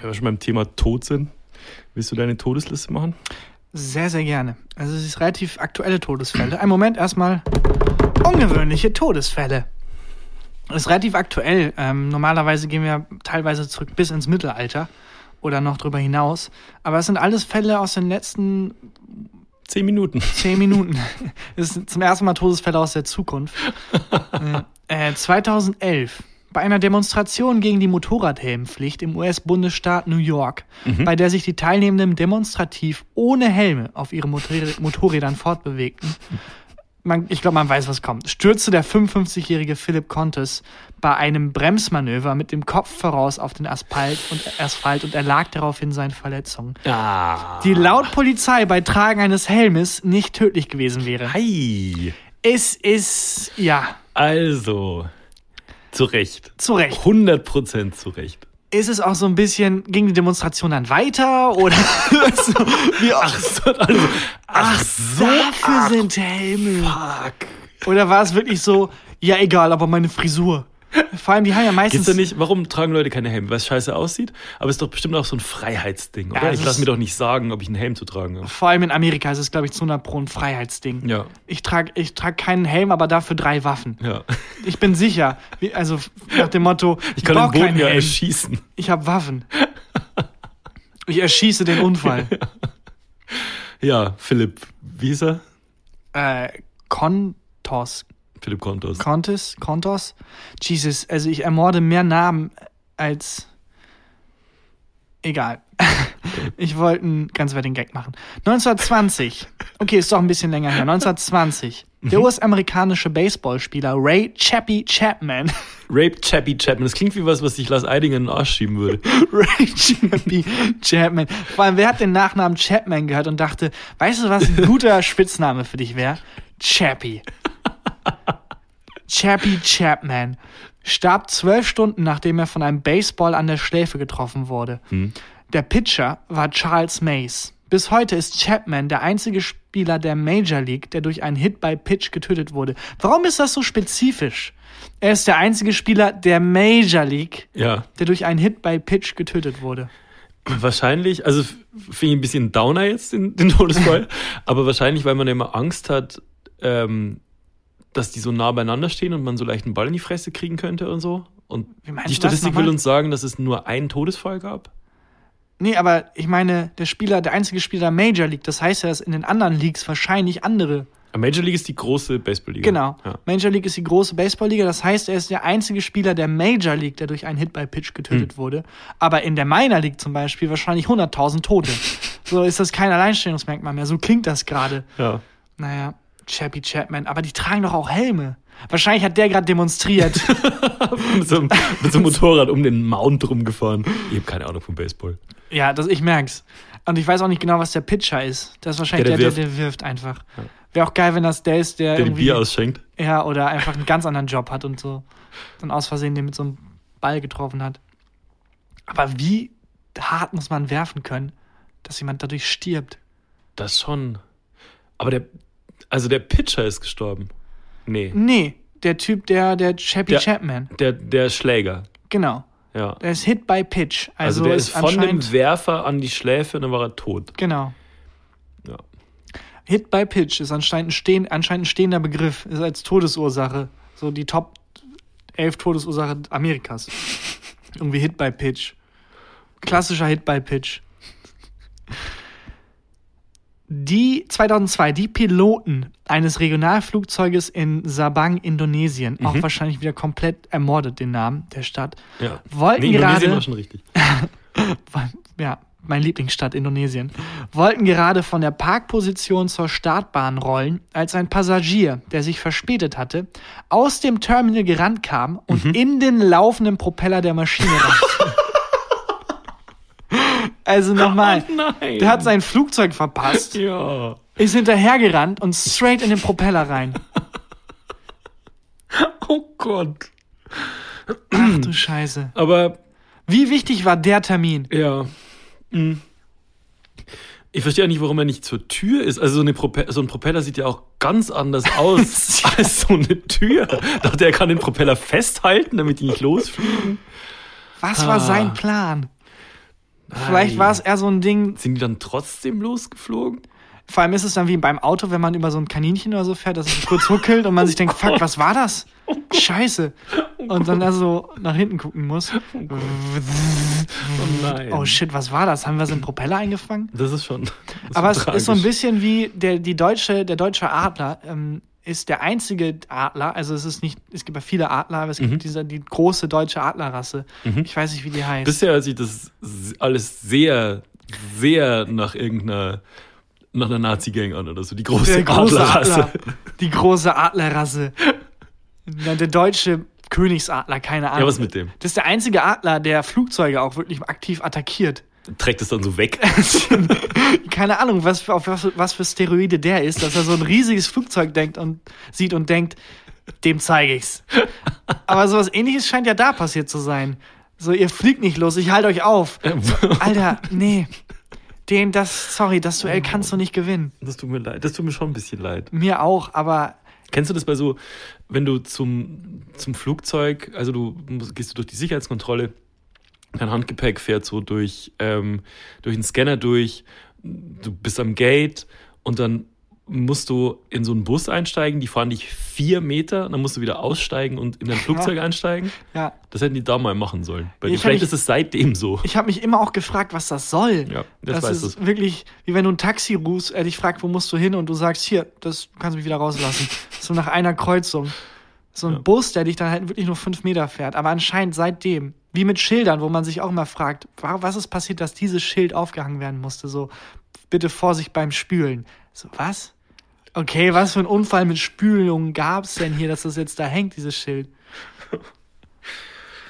wenn wir schon beim Thema Tod sind, willst du deine Todesliste machen? Sehr, sehr gerne. Also, es ist relativ aktuelle Todesfälle. Ein Moment erstmal. Ungewöhnliche Todesfälle. Das ist relativ aktuell. Ähm, normalerweise gehen wir teilweise zurück bis ins Mittelalter oder noch drüber hinaus. Aber es sind alles Fälle aus den letzten Zehn Minuten. (laughs) Zehn Minuten. Das ist zum ersten Mal Todesfälle aus der Zukunft. (laughs) äh, 2011. Bei einer Demonstration gegen die Motorradhelmpflicht im US-Bundesstaat New York, bei der sich die Teilnehmenden demonstrativ ohne Helme auf ihren Motorrä- Motorrädern fortbewegten, man, ich glaube, man weiß, was kommt. Stürzte der 55-jährige Philip Contes bei einem Bremsmanöver mit dem Kopf voraus auf den Asphalt und, Asphalt und erlag daraufhin seinen Verletzungen Ah. die laut Polizei bei Tragen eines Helmes nicht tödlich gewesen wäre. Hi. Es ist, ja, Also, zu Recht. zu Recht. 100% zu Recht. Ist es auch so ein bisschen, ging die Demonstration dann weiter oder (laughs) so, wie, ach, So, also, ach, so, dafür ach, sind Helme. Fuck. Oder war es wirklich so, ja egal, aber meine Frisur. Vor allem, die haben ja meistens... Gibt's da nicht, warum tragen Leute keine Helme? Weil es scheiße aussieht? Aber es ist doch bestimmt auch so ein Freiheitsding, oder? Ja, ich es lass ist- mir doch nicht sagen, ob ich einen Helm zu tragen habe. Vor allem in Amerika ist es, glaube ich, zu 100 Pro ein Freiheitsding. Ja, Ich trage ich trag keinen Helm, aber dafür drei Waffen. ja. Ich bin sicher. Wie, also nach dem Motto, Ich kann den Boden ja Helm. erschießen. Ich habe Waffen. Ich erschieße den Unfall. (laughs) Ja, Philipp, wie ist er? äh, Kontos. Philipp Kontos. Kontes? Kontos? Jesus, also ich ermorde mehr Namen als. Egal. (laughs) Ich wollte einen ganz wertigen Gag machen. 1920. Okay, ist doch ein bisschen länger her. 1920. Der US-amerikanische Baseballspieler Ray Chappie Chapman. (laughs) Rape Chappie Chapman. Das klingt wie was, was sich Lars Eidinger in den Arsch schieben würde. (laughs) Ray Chappie Chapman. Vor allem, wer hat den Nachnamen Chapman gehört und dachte, weißt du, was ein guter Spitzname für dich wäre? Chappie. (laughs) Chappie Chapman starb zwölf Stunden, nachdem er von einem Baseball an der Schläfe getroffen wurde. Der Pitcher war Charles Mays. Bis heute ist Chapman der einzige Spieler der Major League, der durch einen Hit by Pitch getötet wurde. Warum ist das so spezifisch? Er ist der einzige Spieler der Major League, Ja, der durch einen Hit by Pitch getötet wurde. wahrscheinlich, also finde ich ein bisschen Downer jetzt, den, den Todesfall, (laughs) aber wahrscheinlich, weil man immer Angst hat, ähm, dass die so nah beieinander stehen und man so leicht einen Ball in die Fresse kriegen könnte und so. Und die Statistik will uns sagen, dass es nur einen Todesfall gab. Nee, aber ich meine, der Spieler, der einzige Spieler der Major League, das heißt ja, dass in den anderen Leagues wahrscheinlich andere. Major League ist die große Baseballliga. Genau. Ja. Major League ist die große Baseballliga, das heißt, er ist der einzige Spieler der Major League, der durch einen Hit by Pitch getötet Hm. wurde. Aber in der Minor League zum Beispiel wahrscheinlich 100.000 Tote. (laughs) so ist das kein Alleinstellungsmerkmal mehr. So klingt das gerade. ja. Naja, Chappie Chapman. Aber die tragen doch auch Helme. Wahrscheinlich hat der gerade demonstriert. (laughs) mit, so einem, mit so einem Motorrad um den Mount rumgefahren. Ich habe keine Ahnung vom Baseball. ja, das, ich merk's. Und ich weiß auch nicht genau, was der Pitcher ist. Das ist wahrscheinlich Der, der, der der, der, wirft einfach. Wäre auch geil, wenn das der ist, der, Der ein irgendwie. Bier ausschenkt. Ja, oder einfach einen ganz anderen Job hat und so. Dann aus Versehen den mit so einem Ball getroffen hat. Aber wie hart muss man werfen können, dass jemand dadurch stirbt? Das schon. Aber der, also der Pitcher ist gestorben. Nee. Nee, der Typ, der, der Chappie Der- Chapman. Der, der Schläger. Genau. Ja. Der ist Hit by Pitch. Also, Also, der ist von anscheinend. dem Werfer an die Schläfe und dann war er tot. Genau. Ja. Hit by Pitch ist anscheinend ein, stehen, anscheinend ein stehender Begriff, ist als Todesursache. So die Top 11 Todesursache Amerikas. (laughs) Irgendwie Hit by Pitch. Klassischer Hit by Pitch. Die 2002, die Piloten eines Regionalflugzeuges in Sabang, Indonesien, auch wahrscheinlich wieder komplett ermordet, den Namen der Stadt, Ja. wollten Nee, gerade war schon richtig. (laughs) ja, mein Lieblingsstadt Indonesien, wollten gerade von der Parkposition zur Startbahn rollen, als ein Passagier, der sich verspätet hatte, aus dem Terminal gerannt kam und in den laufenden Propeller der Maschine (laughs) rannte. Also nochmal, (laughs) Oh nein. der hat sein Flugzeug verpasst, Ja. ist hinterhergerannt und straight in den Propeller rein. (laughs) Oh Gott. Ach du Scheiße. Aber Wie wichtig war der Termin? Ja. Hm. Ich verstehe auch nicht, warum er nicht zur Tür ist. Also so, eine Prope so ein Propeller sieht ja auch ganz anders aus (laughs) als so eine Tür. Dachte, er kann den Propeller festhalten, damit die nicht losfliegen. Was war Ah. sein Plan? Vielleicht war es eher so ein Ding, Sind die dann trotzdem losgeflogen? Vor allem ist es dann wie beim Auto, wenn man über so ein Kaninchen oder so fährt, dass es kurz huckelt und man (laughs) sich denkt, fuck, was war das? Scheiße. Und dann also nach hinten gucken muss. Oh nein. Oh shit, was war das? Haben wir so einen Propeller eingefangen? Das ist schon. Das ist Aber es schon ist so ein tragisch. bisschen wie der, die deutsche, der deutsche Adler ähm, ist der einzige Adler, also es ist nicht, es gibt ja viele Adler, aber es Mhm. gibt diese, die große deutsche Adlerrasse. Ich weiß nicht, wie die heißt. Bisher sich das alles sehr, sehr nach irgendeiner nach einer Nazi-Gang an oder so. Die große, große Adlerrasse. Adler. Die große Adlerrasse. Der deutsche Königsadler, keine Ahnung. Ja, was mit dem? Das ist der einzige Adler, der Flugzeuge auch wirklich aktiv attackiert. Trägt es dann so weg. (laughs) Keine Ahnung, was für, auf was, was für Steroide der ist, dass er so ein riesiges Flugzeug denkt und sieht und denkt, dem zeige ich's. Aber sowas ähnliches scheint ja da passiert zu sein. So, ihr fliegt nicht los, ich halte euch auf. Alter, nee. Den, das, sorry, das Duell kannst du nicht gewinnen. Das tut mir leid. Das tut mir schon ein bisschen leid. Mir auch, aber Kennst du das bei so, wenn du zum, zum Flugzeug, also du musst, gehst du durch die Sicherheitskontrolle, dein Handgepäck fährt so durch, ähm, durch den Scanner durch, du bist am Gate und dann musst du in so einen Bus einsteigen, die fahren dich vier Meter, dann musst du wieder aussteigen und in dein Flugzeug einsteigen. ja, Das hätten die da mal machen sollen. Bei dir. Vielleicht mich- ist es seitdem so. Ich habe mich immer auch gefragt, was das soll. Ja, das das ist es. wirklich, wie wenn du ein Taxi rufst, er dich fragt, wo musst du hin und du sagst, hier, das du kannst mich wieder rauslassen. (laughs) so nach einer Kreuzung. So ein Ja. Bus, der dich dann halt wirklich nur fünf Meter fährt. Aber anscheinend seitdem, wie mit Schildern, wo man sich auch immer fragt, wa- was ist passiert, dass dieses Schild aufgehangen werden musste? So, bitte Vorsicht beim Spülen. So, was? Okay, was für ein Unfall mit Spülung gab's denn hier, dass das jetzt da hängt, dieses Schild? (laughs)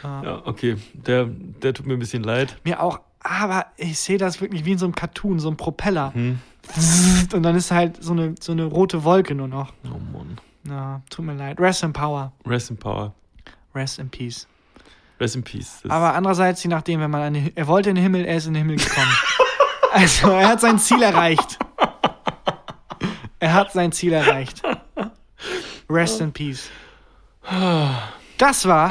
Ja, okay. Der, der tut mir ein bisschen leid. Mir auch, aber ich sehe das wirklich wie in so einem Cartoon, so ein Propeller. Hm. Und dann ist halt so eine, so eine rote Wolke nur noch. Oh Mann. Na, tut mir leid. Rest in Power. Rest in Power. Rest in Peace. Rest in Peace. Das- Aber andererseits, je nachdem, wenn man an den, er wollte in den Himmel, er ist in den Himmel gekommen. (laughs) also, er hat sein Ziel erreicht. Er hat sein Ziel erreicht. Rest in Peace. Das war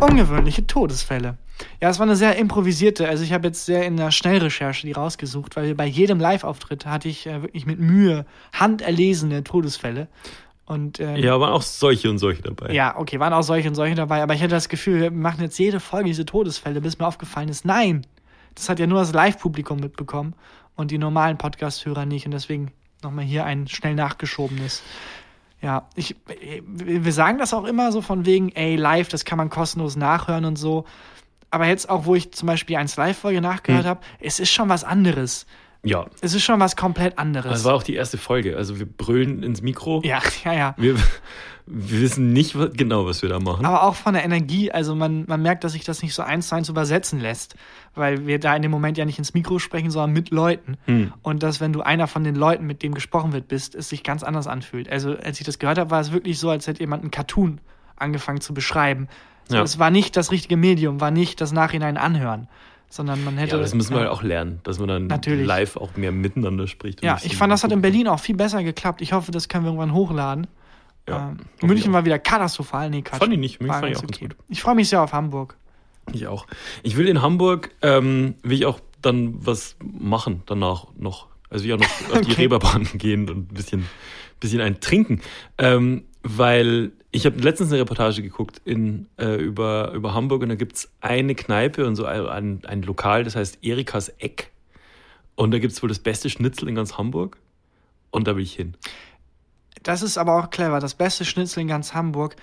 ungewöhnliche Todesfälle. Ja, es war eine sehr improvisierte, also ich habe jetzt sehr in der Schnellrecherche die rausgesucht, weil bei jedem Live-Auftritt hatte ich äh, wirklich mit Mühe handerlesene Todesfälle. Und, ähm, Ja, waren auch solche und solche dabei. ja, okay, waren auch solche und solche dabei, aber ich hatte das Gefühl, wir machen jetzt jede Folge diese Todesfälle, bis mir aufgefallen ist, nein, das hat ja nur das Live-Publikum mitbekommen und die normalen Podcast-Hörer nicht und deswegen nochmal hier ein schnell nachgeschobenes. Ja, ich, wir sagen das auch immer so von wegen, ey, live, das kann man kostenlos nachhören und so. Aber jetzt auch, wo ich zum Beispiel eins Live-Folge nachgehört Hm. habe, es ist schon was anderes. Ja. Es ist schon was komplett anderes. Das war auch die erste Folge. Also wir brüllen ins Mikro. ja, (laughs) ja, ja. Wir, wir wissen nicht genau, was wir da machen. Aber auch von der Energie, also man, man merkt, dass sich das nicht so eins zu eins übersetzen lässt, weil wir da in dem Moment ja nicht ins Mikro sprechen, sondern mit Leuten. Hm. Und dass, wenn du einer von den Leuten, mit dem gesprochen wird, bist, es sich ganz anders anfühlt. Also, als ich das gehört habe, war es wirklich so, als hätte jemand einen Cartoon angefangen zu beschreiben. So, Ja. Es war nicht das richtige Medium, war nicht das Nachhinein anhören, sondern man hätte. ja, das müssen wir ja. halt auch lernen, dass man dann Natürlich. live auch mehr miteinander spricht. Ja, ich fand, das hat in Berlin auch viel besser geklappt. Ich hoffe, das können wir irgendwann hochladen. Ja, ähm, München war wieder katastrophal. Nee, Quatsch. Fand ich nicht. München fand ich auch ganz gut. Ich freue mich sehr auf Hamburg. Ich auch. Ich will in Hamburg, ähm, will ich auch dann was machen danach noch. Also will ich auch noch auf die (laughs) Okay. Reeperbahn (laughs) gehen und ein bisschen, bisschen ein trinken. Ähm, weil ich habe letztens eine Reportage geguckt in, äh, über, über Hamburg und da gibt's eine Kneipe und so ein, ein, Lokal, das heißt Erikas Eck. Und da gibt's wohl das beste Schnitzel in ganz Hamburg. Und da will ich hin. Das ist aber auch clever. Das beste Schnitzel in ganz Hamburg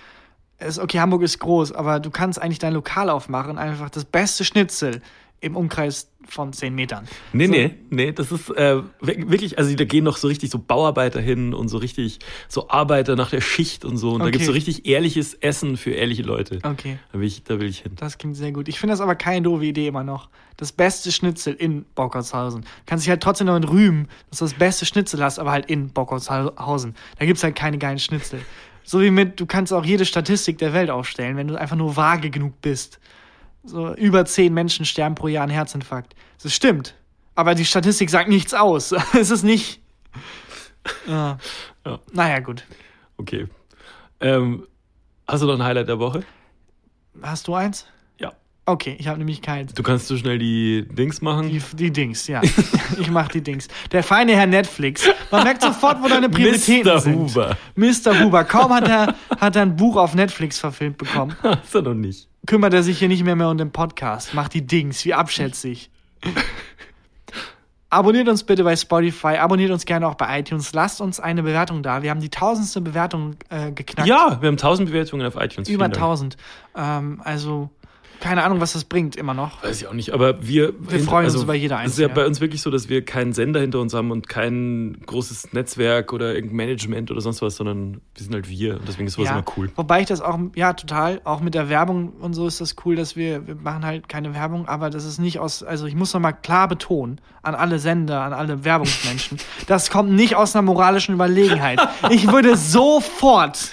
ist, okay, Hamburg ist groß, aber du kannst eigentlich dein Lokal aufmachen, einfach das beste Schnitzel im Umkreis von 10 Metern. Nee, So. nee, nee, das ist äh, wir- wirklich, also da gehen noch so richtig so Bauarbeiter hin und so richtig so Arbeiter nach der Schicht und so. Und da Okay. gibt's so richtig ehrliches Essen für ehrliche Leute. Okay, Da will ich, da will ich hin. das klingt sehr gut. Ich finde das aber keine doofe Idee immer noch. Das beste Schnitzel in Bockertshausen. Kannst dich halt trotzdem damit rühmen, dass du das beste Schnitzel hast, aber halt in Bockertshausen. Da gibt's halt keine geilen Schnitzel. So wie mit, du kannst auch jede Statistik der Welt aufstellen, wenn du einfach nur vage genug bist. So über zehn Menschen sterben pro Jahr an Herzinfarkt. Das stimmt. Aber die Statistik sagt nichts aus. (laughs) es ist nicht. Ja. Ja. Naja, gut. Okay. Ähm, hast du noch ein Highlight der Woche? Hast du eins? Ja. Okay, ich habe nämlich keins. Du kannst so schnell die Dings machen. Die, die Dings, ja. (laughs) ich mach die Dings. Der feine Herr Netflix. Man merkt sofort, wo deine (laughs) Prioritäten Mr. sind. Huber. Mr. Huber. Kaum hat er, hat er ein Buch auf Netflix verfilmt bekommen, Hast du noch nicht. Kümmert er sich hier nicht mehr, mehr um den Podcast. Macht die Dings, wie abschätzig. Abonniert uns bitte bei Spotify, abonniert uns gerne auch bei iTunes, lasst uns eine Bewertung da. Wir haben die tausendste Bewertung äh, geknackt. Ja, wir haben 1000 Bewertungen auf iTunes. Über. 1000. Ähm, also, keine Ahnung, was das bringt, immer noch. Weiß ich auch nicht, aber wir, Wir freuen uns über jede Es ist ja einzelne. bei uns wirklich so, dass wir keinen Sender hinter uns haben und kein großes Netzwerk oder irgendein Management oder sonst was, sondern wir sind halt wir und deswegen ist sowas immer cool. Wobei ich das auch, ja, total, auch mit der Werbung und so ist das cool, dass wir, wir machen halt keine Werbung, aber das ist nicht aus, also ich muss nochmal klar betonen, an alle Sender, an alle Werbungsmenschen, (laughs) das kommt nicht aus einer moralischen Überlegenheit. Ich würde sofort,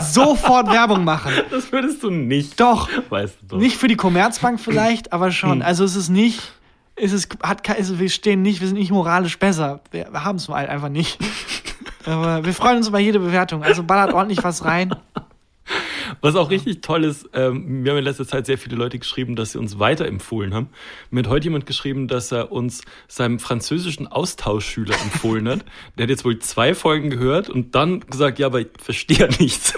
sofort Werbung machen. (laughs) Das würdest du nicht. Doch, Weißt du doch. nicht für die Commerzbank vielleicht, (clears throat) aber schon. Also es ist nicht, es ist, hat, ke- also wir stehen nicht, wir sind nicht moralisch besser. Wir, wir haben es halt einfach nicht. (laughs) Aber wir freuen uns über jede Bewertung. Also ballert ordentlich was rein. Was auch richtig toll ist, ähm, wir haben in letzter Zeit sehr viele Leute geschrieben, dass sie uns weiterempfohlen haben. Mir hat heute jemand geschrieben, dass er uns seinem französischen Austauschschüler empfohlen hat. (laughs) Der hat jetzt wohl zwei Folgen gehört und dann gesagt, ja, aber ich verstehe (laughs) nichts.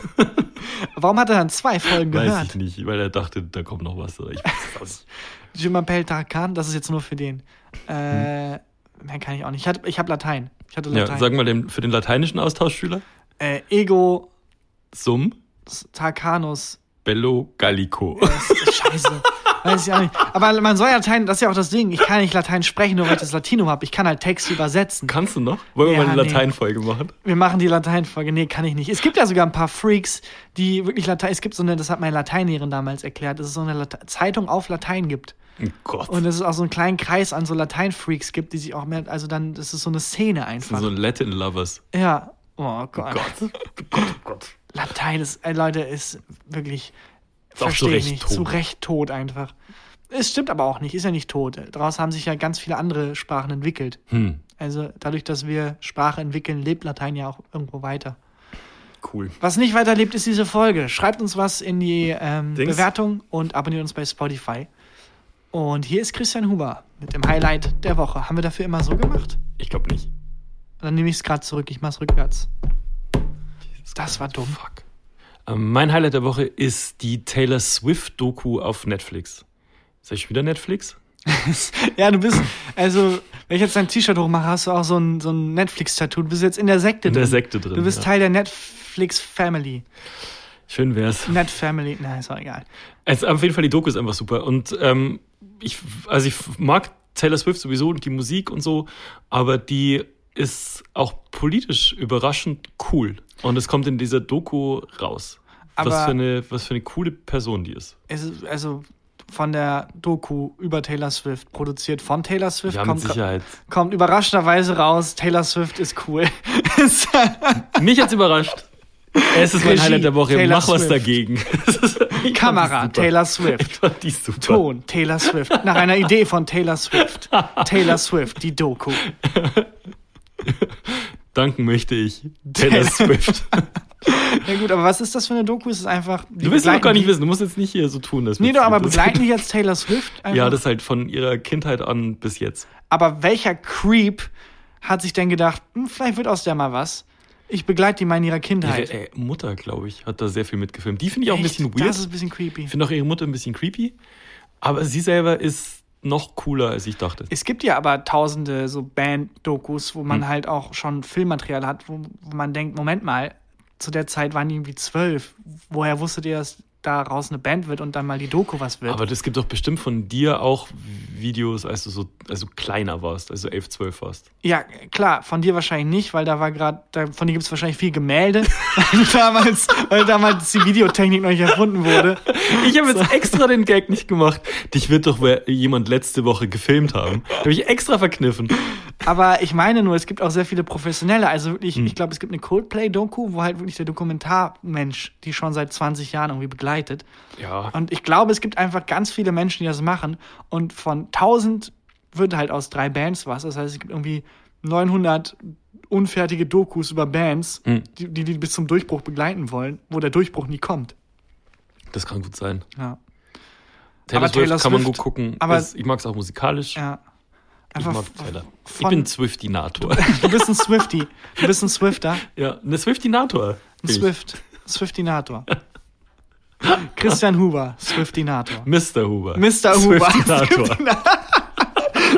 Warum hat er dann zwei Folgen Weiß gehört? ich nicht, weil er dachte, da kommt noch was. Ich weiß. Je m'appelle Tarkan, das ist jetzt nur für den. Äh, mehr kann ich auch nicht. Ich, hatte, ich habe Latein. Ich hatte Ja, Latein. sag mal den, für den lateinischen Austauschschüler. äh, Ego Sum Tarkanus. Bello Gallico. Das ist (laughs) scheiße. Weiß ich auch nicht. Aber man soll ja Latein, das ist ja auch das Ding. Ich kann nicht Latein sprechen, nur weil ich das Latinum habe. Ich kann halt Texte übersetzen. Kannst du noch? Wollen wir Ja, mal eine nee. Lateinfolge machen? Wir machen die Lateinfolge. Nee, kann ich nicht. Es gibt ja sogar ein paar Freaks, die wirklich Latein. Es gibt so eine, das hat meine Lateinlehrerin damals erklärt, dass es so eine Late Zeitung auf Latein gibt. Oh Gott. Und dass es auch so einen kleinen Kreis an so Latein-Freaks gibt, die sich auch mehr, also dann, das ist so eine Szene einfach. so Latin Lovers. ja. Oh Gott. Gott. Oh Gott, oh Gott. (laughs) Latein ist, äh, Leute, ist wirklich. Verstehe ich Recht nicht. tot. Zu Recht tot einfach. Es stimmt aber auch nicht, ist ja nicht tot. Daraus haben sich ja ganz viele andere Sprachen entwickelt. Hm, Also dadurch, dass wir Sprache entwickeln, lebt Latein ja auch irgendwo weiter. cool. Was nicht weiterlebt, ist diese Folge. Schreibt uns was in die ähm. Bewertung und abonniert uns bei Spotify. Und hier ist Christian Huber mit dem Highlight der Woche. Haben wir dafür immer so gemacht? Ich glaube nicht. Dann nehme ich es gerade zurück. Ich mache es rückwärts. Das war dumm. Fuck. Ähm, mein Highlight der Woche ist die Taylor Swift-Doku auf Netflix. Ist das wieder Netflix? (laughs) Ja, du bist, also, wenn ich jetzt dein T-Shirt hochmache, hast du auch so ein, so ein Netflix-Tattoo. Du bist jetzt in der Sekte In drin. der Sekte drin. Du bist ja. Teil der Netflix-Family. Schön wär's. Net-Family, na, ist auch egal. Also auf jeden Fall, die Doku ist einfach super. Und ähm, ich, also ich mag Taylor Swift sowieso und die Musik und so, aber die ist auch politisch überraschend cool. Und es kommt in dieser Doku raus. was, Aber- für eine, was für eine coole Person die ist. Es ist, also, von der Doku über Taylor Swift, produziert von Taylor Swift, Ja, kommt, kommt überraschenderweise raus, Taylor Swift ist cool. (laughs) Mich hat's überrascht. Es ist mein Regie, Highlight der Woche. Taylor Mach was Swift. dagegen. (laughs) Fand die Kamera. Taylor Swift. Ton, Taylor Swift. Nach einer Idee von Taylor Swift. (laughs) Taylor Swift, die Doku. (laughs) Danken möchte ich Taylor Swift. (laughs) Ja gut, aber was ist das für eine Doku? Ist es einfach... Du willst doch begleiten gar nicht wissen. Du musst jetzt nicht hier so tun, dass Nee, doch, aber begleiten die jetzt Taylor Swift? (laughs) Einfach? Ja, das halt von ihrer Kindheit an bis jetzt. Aber welcher Creep hat sich denn gedacht, hm, vielleicht wird aus der mal was? Ich begleite die mal in ihrer Kindheit. Ihre äh, Mutter, glaube ich, hat da sehr viel mitgefilmt. Die finde ich auch ein Echt? bisschen Das weird. ist ein bisschen creepy. Ich finde auch ihre Mutter ein bisschen creepy. Aber sie selber ist noch cooler, als ich dachte. Es gibt ja aber tausende so Band-Dokus, wo Hm. man halt auch schon Filmmaterial hat, wo, wo man denkt, Moment mal, zu der Zeit waren die irgendwie zwölf. Woher wusstet ihr, dass daraus eine Band wird und dann mal die Doku was wird? Aber das gibt doch bestimmt von dir auch Videos, als du so also kleiner warst, also 11, 12 warst. ja, klar, von dir wahrscheinlich nicht, weil da war gerade, von dir gibt es wahrscheinlich viel Gemälde, (laughs) weil damals, weil damals die Videotechnik noch nicht erfunden wurde. Ich habe jetzt extra den Gag nicht gemacht. Dich wird doch jemand letzte Woche gefilmt haben. Habe ich extra verkniffen. Aber ich meine nur, es gibt auch sehr viele Professionelle. Also wirklich, Hm. ich glaube, es gibt eine Coldplay-Doku, wo halt wirklich der Dokumentarmensch die schon seit 20 Jahren irgendwie begleitet. Ja. Und ich glaube, es gibt einfach ganz viele Menschen, die das machen. Und von 1000 wird halt aus drei Bands was. Das heißt, es gibt irgendwie 900 unfertige Dokus über Bands, Hm. die, die die bis zum Durchbruch begleiten wollen, wo der Durchbruch nie kommt. Das kann gut sein. Ja. Taylor Aber Swift Taylor kann man gut gucken. aber- Es- ich mag es auch musikalisch. ja. ich Einfach mag f- Taylor. Ich bin Swiftinator. Du bist ein Swifty. Du bist ein Swifter. ja, eine Swiftinator. Ein ich. Swift. Swiftinator. (laughs) Christian Huber, Swiftinator. Mr. Huber. Mr. Huber. Swiftinator. (laughs)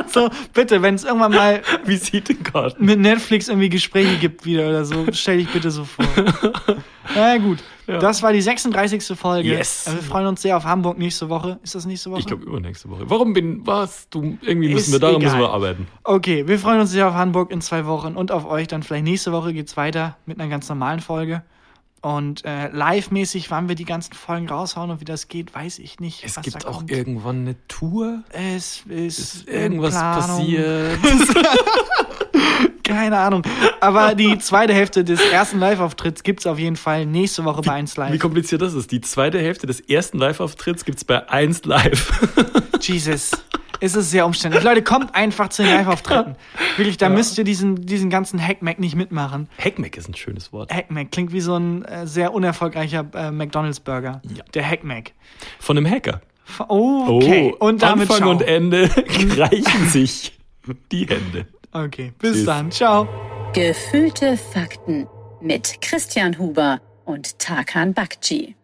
So, bitte, wenn es irgendwann mal (laughs) Visitenkarten. mit Netflix irgendwie Gespräche gibt wieder oder so, stell dich bitte so vor. (laughs) Na ja, gut. Das war die 36. Folge. Yes. Wir freuen uns sehr auf Hamburg nächste Woche. Ist das nächste Woche? Ich glaube übernächste Woche. Warum bin was? Du irgendwie müssen Ist wir daran egal. müssen wir arbeiten. Okay, wir freuen uns sehr auf Hamburg in zwei Wochen und auf euch dann vielleicht nächste Woche geht's weiter mit einer ganz normalen Folge. Und äh, live-mäßig, wann wir die ganzen Folgen raushauen und wie das geht, weiß ich nicht. Es gibt auch kommt. irgendwann eine Tour. Es ist, Ist irgendwas Planung. passiert? (laughs) Keine Ahnung. Aber die zweite Hälfte des ersten Live-Auftritts gibt's auf jeden Fall nächste Woche bei 1 Wie Live. kompliziert das ist. Die zweite Hälfte des ersten Live-Auftritts gibt's bei 1 Live. (laughs) Jesus. Es ist sehr umständlich. Leute, kommt einfach zu den Live-Auftritten. Wirklich, da müsst ihr diesen, diesen ganzen Hackmack nicht mitmachen. Hackmack ist ein schönes Wort. Hackmack klingt wie so ein äh, sehr unerfolgreicher äh, McDonalds-Burger. Ja. Der Hackmack. Von einem Hacker. F- Okay. und damit Oh, Anfang ciao. und Ende (laughs) reichen sich die Hände. Okay, bis Tschüss. dann. Ciao. Gefühlte Fakten mit Christian Huber und Tarkan Bakci.